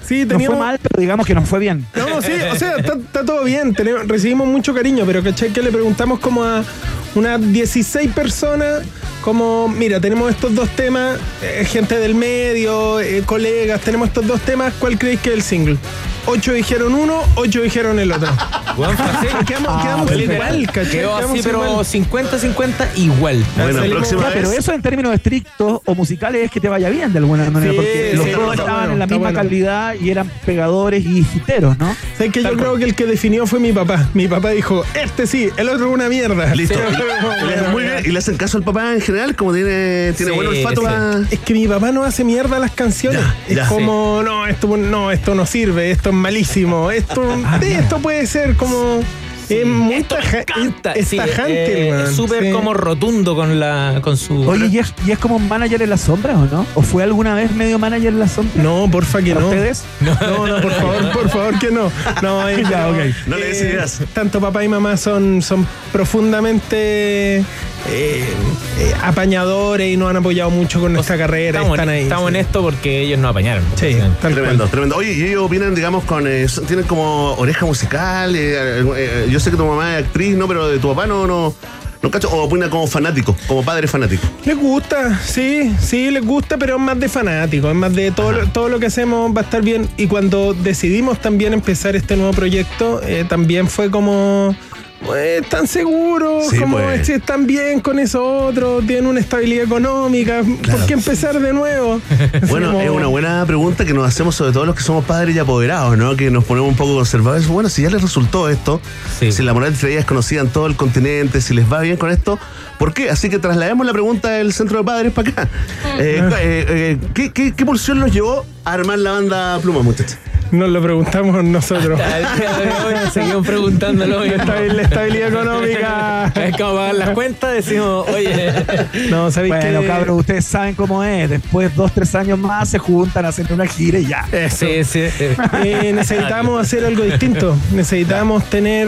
Sí, no teníamos. fue mal, pero digamos que nos fue bien. No, sí, o sea, está, está todo bien, tenemos- recibimos mucho cariño, pero ¿cachai? Que le preguntamos como a unas 16 personas, como, mira, tenemos estos dos temas, eh, gente del medio, eh, colegas, tenemos estos dos temas, ¿cuál creéis que es el single? Ocho dijeron uno, ocho dijeron el otro. Así. Quedamos, Ah, quedamos igual, ¿cachai? Quedó así, pero igual. 50-50 igual. Bueno, próxima Ya, vez. pero eso en términos estrictos o musicales es que te vaya bien de alguna manera, Sí, porque los dos estaban bueno, en la misma bueno. calidad y eran pegadores y hiteros, ¿no? ¿Sabes que Yo creo que el que definió fue mi papá. Mi papá dijo, este sí, el otro es una mierda. Listo. Sí, Y le hacen muy bien. Y le hacen caso al papá en general, como tiene, tiene Sí, buen olfato. Es que mi papá no hace mierda las canciones. Ya, es ya. como, no, esto no, esto no sirve, esto es malísimo, esto, sí, esto puede ser como. es muy Esto me taja- encanta. es Sí, tajante, eh, súper Sí. como rotundo con la con su. Oye, ¿y es, y es como un manager en la sombra o no? ¿O fue alguna vez medio manager en la sombra? No, porfa que ¿A no. ustedes? No, no, por favor, por favor que no. No, eh, Ya, no, ok. No le des eh, ideas. Tanto papá y mamá son, son profundamente eh, eh, apañadores y nos han apoyado mucho con nuestra carrera. estamos están en, ahí. estamos sí. en esto porque ellos no apañaron. Sí, tal Tremendo, cual. tremendo. Oye, y ellos opinan, digamos, con. eh, tienen como oreja musical. eh, eh, yo sé que tu mamá es actriz, ¿no? Pero de tu papá no. no no cacho, o opina como fanático, como padre fanático. Les gusta, sí, sí, les gusta, pero es más de fanático, es más de todo, lo- todo lo que hacemos va a estar bien. Y cuando decidimos también empezar este nuevo proyecto, eh, también fue como, eh, ¿están seguros? Sí, como pues. están bien con eso otro, tienen una estabilidad económica, ¿por qué empezar de nuevo? Bueno, como- es una buena pregunta que nos hacemos sobre todo los que somos padres y apoderados, ¿no? Que nos ponemos un poco conservadores. Bueno, si ya les resultó esto, si la moral de es conocida en todo el continente, si les va bien con esto, ¿por qué? Así que traslademos la pregunta del centro de padres para acá. Eh, eh, eh, ¿qué, qué, qué pulsión nos llevó a armar la banda Pluma, muchachos? Nos lo preguntamos nosotros. Seguimos preguntándolo. La estabil- la estabilidad económica. Es como pagar las cuentas, decimos, oye. No, ¿sabéis Bueno, que- cabros, ustedes saben cómo es. Después, dos, tres años más, se juntan, hacen una gira y ya. Eso. Sí, sí. Eh, necesitamos hacer algo distinto. Necesitamos tener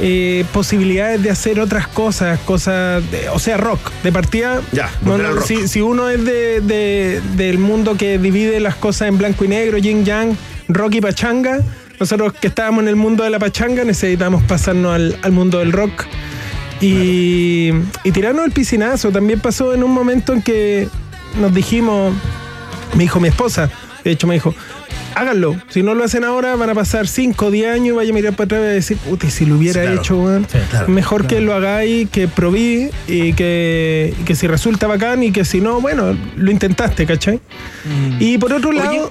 eh, posibilidades de hacer otras cosas, cosas, de- o sea, rock. De partida, Ya, no, volver al no, rock. si, si uno es de, de- del mundo que divide las cosas en blanco y negro, yin yang, rock y pachanga, nosotros que estábamos en el mundo de la pachanga necesitamos pasarnos al, al mundo del rock. Y, y tirarnos el piscinazo. También pasó en un momento en que nos dijimos, me dijo mi esposa, de hecho me dijo, háganlo. Si no lo hacen ahora, van a pasar 5 o 10 años y vaya a mirar para atrás y decir, puta, si lo hubiera claro. hecho, claro. Mejor que lo hagáis, que probí y que, y que si resulta bacán y que si no, bueno, lo intentaste, ¿cachai? Y por otro lado.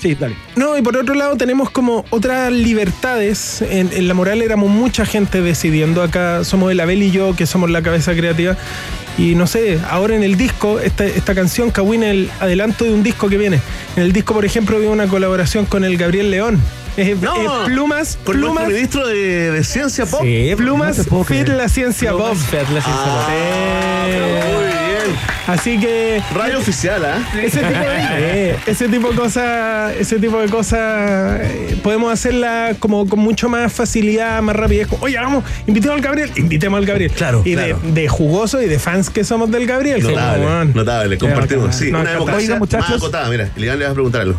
Sí, dale. No, y por otro lado tenemos como otras libertades. En, La Moral éramos mucha gente decidiendo. Acá somos el Abel y yo, que somos la cabeza creativa. Y no sé, ahora en el disco, esta, esta canción, Kawin, el adelanto de un disco que viene. En el disco, por ejemplo, viene una colaboración con el Gabriel León. Es, No, es plumas, Con plumas, ministro de, de Ciencia Pop. Sí, plumas, no fit la ciencia Plumas, pop. fit la ciencia Ah, Sí. pero muy bien. Así que Radio oficial, ¿ah? ese tipo de, eh, ese tipo de cosas, ese tipo de cosas eh, podemos hacerla como con mucho más facilidad, más rapidez. Oye, vamos, invitemos al Gabriel, invitemos al Gabriel. Claro, Y claro. De, de jugoso y de fans que somos del Gabriel. Notable, como, notable, compartimos. Sí, No, una democracia Oigan, muchachos. más acotada. Mira, el Iván le vas a preguntar algo.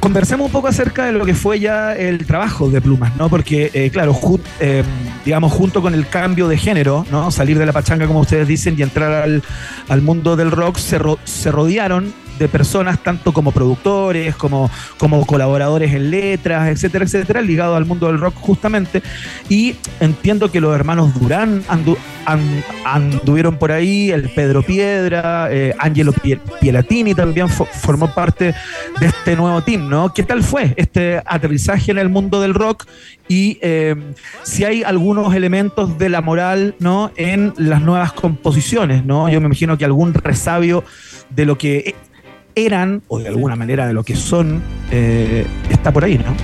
Conversemos un poco acerca de lo que fue ya el trabajo de Plumas, ¿no? Porque, eh, claro, ju- eh, digamos, junto con el cambio de género, ¿no? Salir de la pachanga, como ustedes dicen, y entrar al, al mundo del rock, se, ro- se rodearon de personas, tanto como productores, como, como colaboradores en letras, etcétera, etcétera, ligados al mundo del rock justamente. Y entiendo que los hermanos Durán andu- an- anduvieron por ahí, el Pedro Piedra, eh, Angelo Pie- Pielatini también fo- formó parte de este nuevo team, ¿no? ¿Qué tal fue este aterrizaje en el mundo del rock? Y eh, si hay algunos elementos de la moral, ¿no? En las nuevas composiciones, ¿no? Yo me imagino que algún resabio de lo que eran, o de alguna manera de lo que son, eh, está por ahí, ¿no?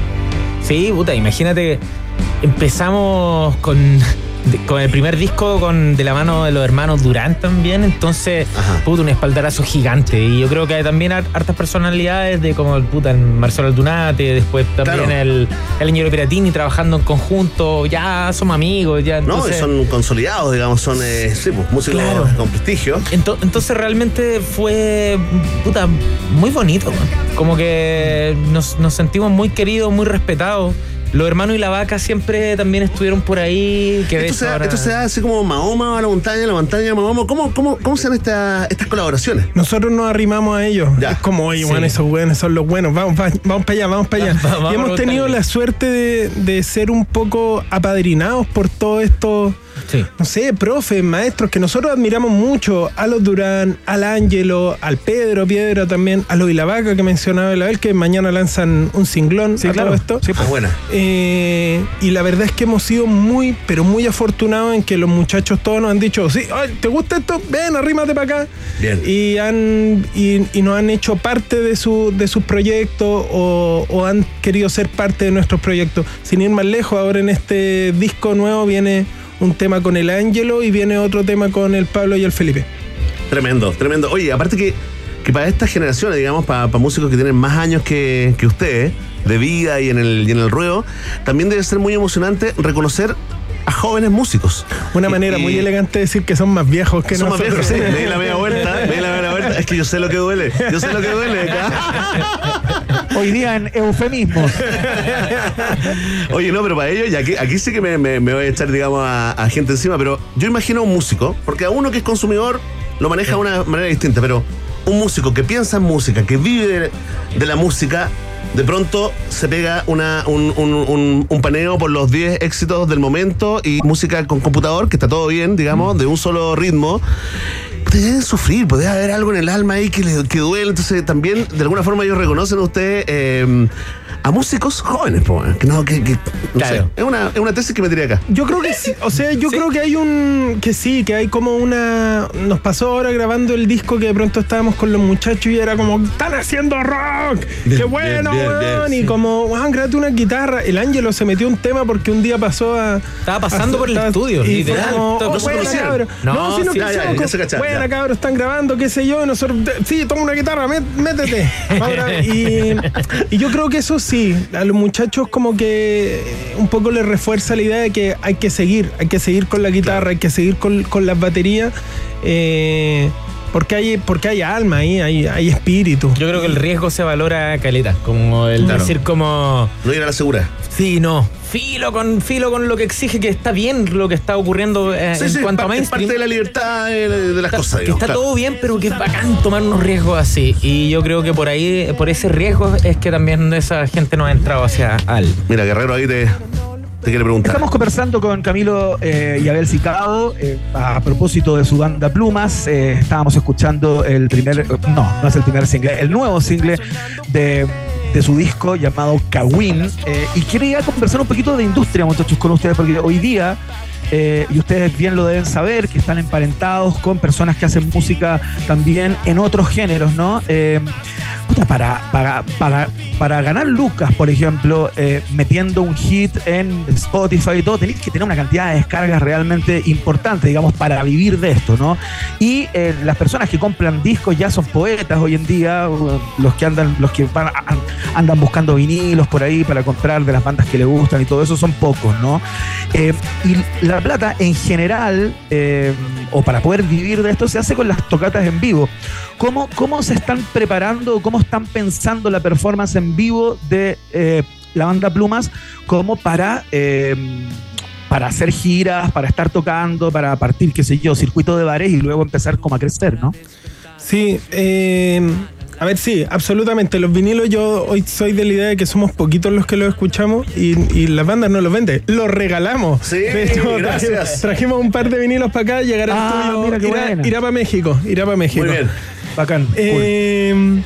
Sí, puta, imagínate, empezamos con, con el primer disco con de la mano de los hermanos Durán también, entonces, puta, un espaldarazo gigante. Y yo creo que hay también har- hartas personalidades de como el puta el Marcelo Aldunate, después también Claro. el, el Piratini trabajando en conjunto, ya somos amigos, ya No, y son consolidados, digamos, son eh, sí, pues, músicos Claro. con prestigio. Ento- Entonces realmente fue puta, muy bonito. man. Como que nos, nos sentimos muy queridos, muy respetados. Los hermanos y la vaca siempre también estuvieron por ahí. Que Esto se, da, ahora- esto se da así como Mahoma a la montaña, la montaña a Mahoma. ¿Cómo, cómo, cómo se dan esta- estas colaboraciones? Nosotros nos arrimamos a ellos. Ya. Es como, oye, Sí. bueno, esos buenos son los buenos. Vamos, va- vamos para allá, vamos para allá. Va- y hemos tenido la suerte de, de ser un poco apadrinados por todo esto. Sí. No sé, profes, maestros que nosotros admiramos mucho. A los Durán, al Ángelo, al Pedro Piedra también, a los Ilavaca que mencionaba el Abel, que mañana lanzan un singlón Sí, a claro. todo esto. Sí, Ah, buena. Eh, y la verdad es que hemos sido muy, pero muy afortunados en que los muchachos todos nos han dicho, sí, ay, ¿te gusta esto? Ven, arrímate para acá. Bien. Y, han, y, y nos han hecho parte de, su, de sus proyectos o, o han querido ser parte de nuestros proyectos. Sin ir más lejos, ahora en este disco nuevo viene un tema con el Ángelo y viene otro tema con el Pablo y el Felipe. Tremendo, tremendo. Oye, aparte que, que para estas generaciones, digamos, para, para músicos que tienen más años que, que ustedes, de vida y en, el, y en el ruedo, también debe ser muy emocionante reconocer a jóvenes músicos. Una manera y- muy elegante de decir que son más viejos que Son más nosotros. viejos, sí. Me di la media vuelta, me di la media vuelta. Es que yo sé lo que duele. Yo sé lo que duele. Hoy día en eufemismos. Oye, no, pero para ellos, y aquí, aquí sí que me, me- me voy a echar, digamos, a, a gente encima, pero yo imagino a un músico, porque a uno que es consumidor lo maneja de una manera distinta, pero un músico que piensa en música, que vive de, de la música, de pronto se pega un, un- un- un paneo por los 10 éxitos del momento y música con computador, que está todo bien, digamos, de un solo ritmo. Deben sufrir, puede haber algo en el alma ahí que, le, que duele. Entonces, también, de alguna forma, ellos reconocen a ustedes eh, a músicos jóvenes, po, que no, que, que- no Claro. sé. Es una, es una tesis que me tiré acá. Yo creo que sí, o sea, yo creo que hay un, que sí, que hay como una, nos pasó ahora grabando el disco que de pronto estábamos con los muchachos y era como, están haciendo rock, Bien, qué bueno, bien, bien, weón", bien, y sí. como, weón, grábate una guitarra, el Ángelo se metió un tema porque un día pasó a... Estaba pasando a- por el estaba- estudio, y literal. como, No "Oh, se buena. No, No, sí, nos sí, ya, ya, ya se cachaban, buena, ya. cabros, están grabando, qué sé yo, y nosotros, sí, toma una guitarra, mé- métete. Ahora, y, y yo creo que eso sí, a los muchachos como que eh, un poco les refuerza la idea de que hay que seguir, hay que seguir con la guitarra, hay que seguir con, con las baterías. eh, porque hay, porque hay alma ahí, hay, hay espíritu. Yo creo que el riesgo se valora caleta, como el Claro. decir como No ir a la segura. sí, no, filo con filo con lo que exige que está bien lo que está ocurriendo eh, Sí, en sí, cuanto a parte- es mainstream. parte de la libertad eh, de, de las cosas. que está claro. todo bien, pero que es bacán tomar unos riesgos así. Y yo creo que por ahí, por ese riesgo, es que también esa gente no ha entrado hacia al. Mira, Guerrero ahí te, te quiere preguntar. Estamos conversando con Camilo eh, y Abel Cicado eh, a propósito de su banda Plumas. Eh, estábamos escuchando el primer, no, no es el primer single, el nuevo single de, de su disco llamado Kawin. Y quería conversar un poquito de industria, muchachos, con ustedes, porque hoy día, y ustedes bien lo deben saber, que están emparentados con personas que hacen música también en otros géneros, ¿no? Para, para, para, para ganar lucas, por ejemplo, eh, metiendo un hit en Spotify y todo, tenéis que tener una cantidad de descargas realmente importante, digamos, para vivir de esto, ¿no? Y eh, las personas que compran discos ya son poetas hoy en día, uh, los que andan, los que andan buscando vinilos por ahí para comprar de las bandas que les gustan y todo eso son pocos, ¿no? Eh, y la plata en general, o para poder vivir de esto, se hace con las tocatas en vivo. ¿Cómo, cómo se están preparando, cómo están pensando la performance en vivo de eh, la banda Plumas como para, eh, para hacer giras, para estar tocando, para partir, qué sé yo, circuito de bares y luego empezar como a crecer, ¿no? Sí, eh, a ver, sí, absolutamente. Los vinilos yo hoy soy de la idea de que somos poquitos los que los escuchamos y, y las bandas no los venden, los regalamos. Sí, gracias. Trajimos, trajimos un par de vinilos para acá, llegará Ah, al mira qué estudio, irá, para México, irá para México. Muy bien. Bacán. cool.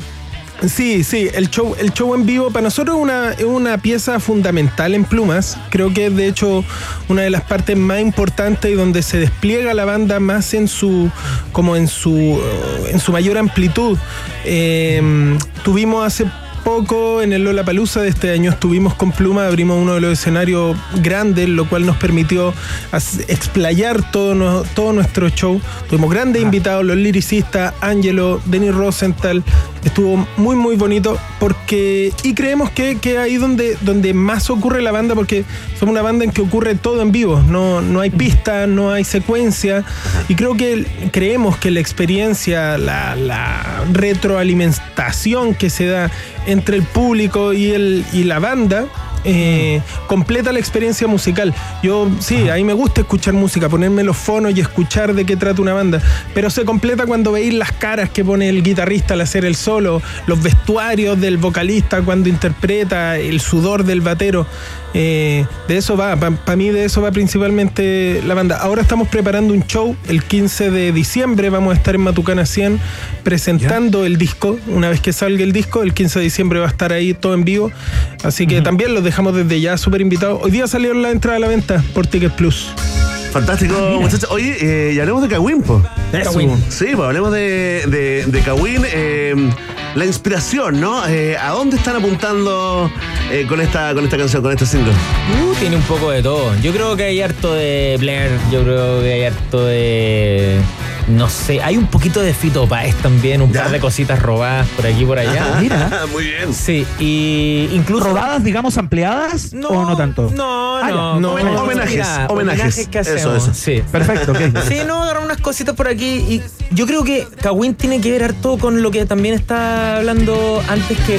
Eh, Sí, sí, el show, el show en vivo para nosotros es una, es una pieza fundamental en Plumas. Creo que es de hecho una de las partes más importantes y donde se despliega la banda más en su, como en su, en su mayor amplitud. Eh, tuvimos hace poco en el Lola Palusa de este año estuvimos con Pluma, abrimos uno de los escenarios grandes, lo cual nos permitió explayar todo, no- todo nuestro show. Tuvimos grandes invitados, los liricistas, Angelo, Denis Rosenthal. Estuvo muy, muy bonito porque. Y creemos que, que ahí donde, donde más ocurre la banda, porque somos una banda en que ocurre todo en vivo. No, no hay pista, no hay secuencia. Y creo que creemos que la experiencia, la, la retroalimentación que se da entre el público y, el, y la banda. Eh, completa la experiencia musical. Yo, sí, a mí me gusta escuchar música, ponerme los fonos y escuchar de qué trata una banda, pero se completa cuando veis las caras que pone el guitarrista al hacer el solo, los vestuarios del vocalista cuando interpreta, el sudor del batero. Eh, de eso va, para mí de eso va principalmente la banda. Ahora estamos preparando un show, el 15 de diciembre vamos a estar en Matucana 100 presentando el disco. Una vez que salga el disco, el 15 de diciembre va a estar ahí todo en vivo. Así que también los dejamos desde ya súper invitados. Hoy día salieron la entrada a la venta por Ticket Plus. Fantástico, muchachos. Oye, eh, hablemos de Kawin, po. Eso. Sí, pues hablemos de, de, de Kawin. eh, la inspiración, ¿no? Eh, ¿A dónde están apuntando eh, con, esta, con esta canción, con este single? Uh, tiene un poco de todo. Yo creo que hay harto de Blair, yo creo que hay harto de. No sé, hay un poquito de Fito Páez también, un par de cositas robadas por aquí y por allá. Ajá. Mira. Muy bien. Sí, y incluso. ¿Robadas, digamos, ampliadas o no tanto? No, Ah, no, No, no, homenajes, mira, homenajes. que hacemos. eso. Sí. Perfecto, ok. Sí, no, agarrar unas cositas por aquí. Y yo creo que Kawin tiene que ver harto con lo que también está hablando antes que,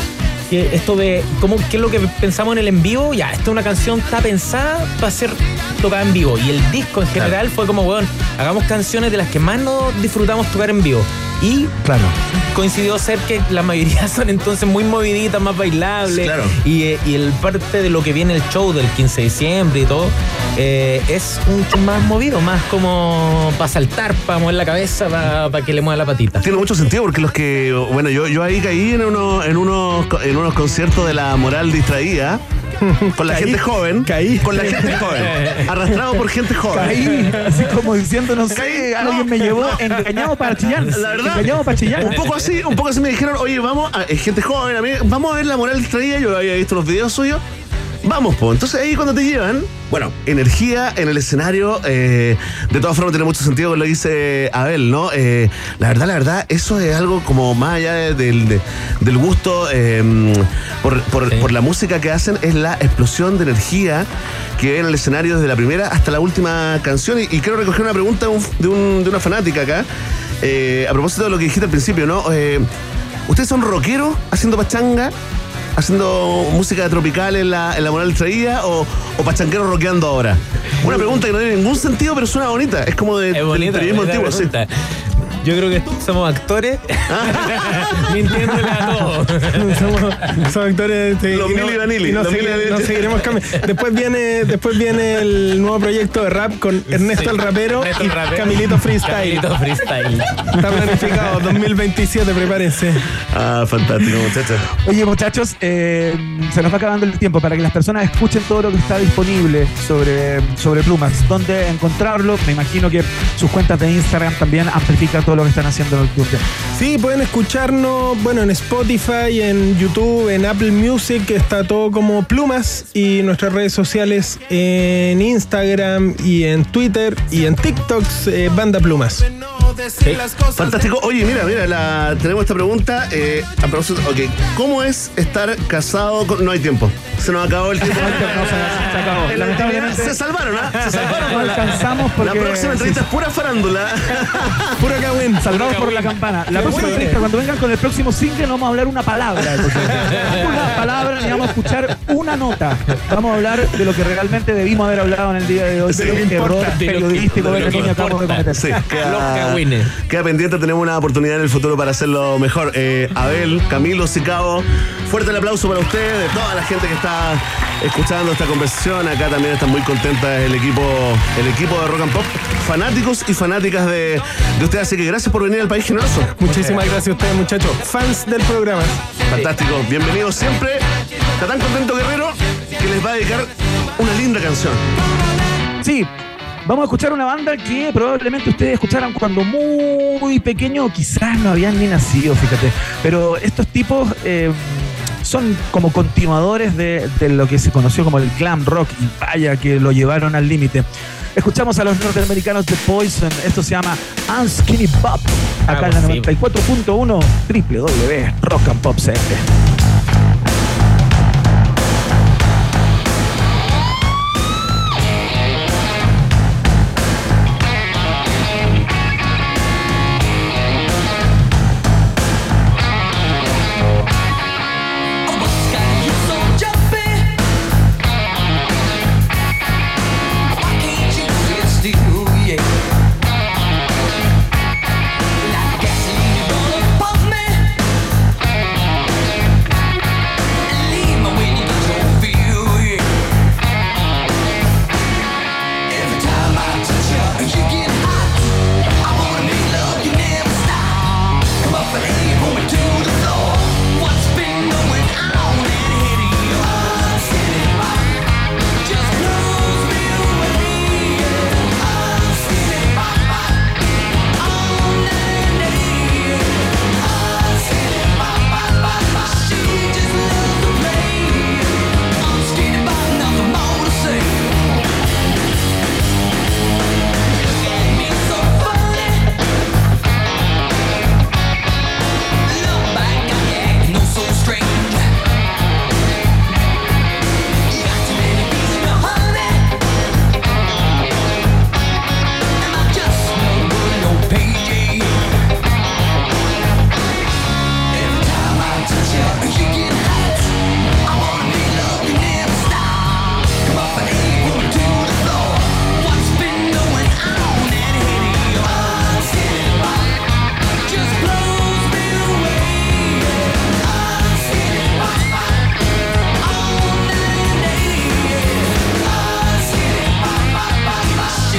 que esto de cómo, qué es lo que pensamos en el en vivo. Ya, esta es una canción está pensada para ser tocada en vivo. Y el disco en general fue como, weón, hagamos canciones de las que más nos disfrutamos tocar en vivo. Y Claro. coincidió ser que la mayoría son entonces muy moviditas, más bailables. Claro. Y, eh, y el parte de lo que viene el show del 15 de diciembre y todo, eh, es un show más movido, más como para saltar, para mover la cabeza, para que le mueva la patita. Tiene mucho sentido porque los que, bueno, yo, yo ahí caí en, uno, en, unos, en unos conciertos de la moral distraída. Con la Caí. gente joven. Caí. Con la gente joven. Arrastrado por gente joven. Caí, así como diciendo, no sé, alguien me llevó engañado para Chillán. La verdad. Engañado para Chillán. Un poco así, un poco así me dijeron, oye, vamos, a, eh, gente joven, a mí, vamos a ver la moral distraída. Yo había visto los videos suyos. Vamos, pues. Entonces ahí cuando te llevan, bueno, energía en el escenario, eh, de todas formas tiene mucho sentido lo dice Abel, ¿no? Eh, la verdad, la verdad, eso es algo como más allá de- del, de- del gusto eh, por, por- Sí. por la música que hacen, es la explosión de energía que hay en el escenario desde la primera hasta la última canción. Y, y quiero recoger una pregunta de, un- de un- de una fanática acá Eh, a propósito de lo que dijiste al principio, ¿no? Eh, ¿Ustedes son rockeros haciendo pachanga? ¿Haciendo música tropical en la, en la moral traída o, o pachangueros rockeando ahora? Una pregunta que no tiene ningún sentido, pero suena bonita. Es como de, Es bonita antiguo, sí. Yo creo que somos actores mintiéndole a todos. somos, somos actores sí, Los y no- Vanilli, seguiremos cambiando. Después viene, después viene el nuevo proyecto de rap con Ernesto Sí, el Rapero Ernesto y el Rapero. Camilito Freestyle. Camilito Freestyle. Está planificado 2027, prepárense. Ah, fantástico, muchachos. Oye, muchachos, eh, se nos va acabando el tiempo para que las personas escuchen todo lo que está disponible sobre, sobre Plumas. ¿Dónde encontrarlo? Me imagino que sus cuentas de Instagram también amplifican todo que están haciendo en el. Sí, pueden escucharnos, bueno, en Spotify, en YouTube, en Apple Music, está todo como plumas, y nuestras redes sociales en Instagram y en Twitter y en TikTok, eh, Banda Plumas. Fantástico. Oye, mira, mira, la- tenemos esta pregunta. eh, a propósito, ok, ¿cómo es estar casado con.? No hay tiempo. Se nos acabó el tiempo. se acabó. Lamentablemente- Se salvaron, ¿ah? Se salvaron. No alcanzamos porque- La próxima entrevista es pura farándula. Pura cagüín. Salvados por la campana. La próxima entrevista, cuando vengan con el próximo single, no vamos a hablar una palabra. una palabra, ni vamos a escuchar una nota. Vamos a hablar de lo que realmente debimos haber hablado en el día de hoy. Sí, de de un lo que error importa, de lo que- periodístico de lo que acabamos de cometer. Sí, queda, Queda pendiente, tenemos una oportunidad en el futuro para hacerlo mejor. Eh, Abel, Camilo, Sicabo, fuerte el aplauso para ustedes, de toda la gente que está escuchando esta conversación. Acá también están muy contentas el equipo, el equipo de Rock and Pop, fanáticos y fanáticas de, de ustedes. Así que gracias por venir al País Generoso. Muchísimas gracias a ustedes, muchachos. Fans del programa. Fantástico, bienvenidos siempre. Está tan contento Guerrero que les va a dedicar una linda canción. Sí, vamos a escuchar una banda que probablemente ustedes escucharon cuando muy pequeño, quizás no habían ni nacido, fíjate. Pero estos tipos eh, son como continuadores de, de lo que se conoció como el glam rock y vaya que lo llevaron al límite. Escuchamos a los norteamericanos de Poison, esto se llama Unskinny Pop, acá en la Ah, sí. 94.1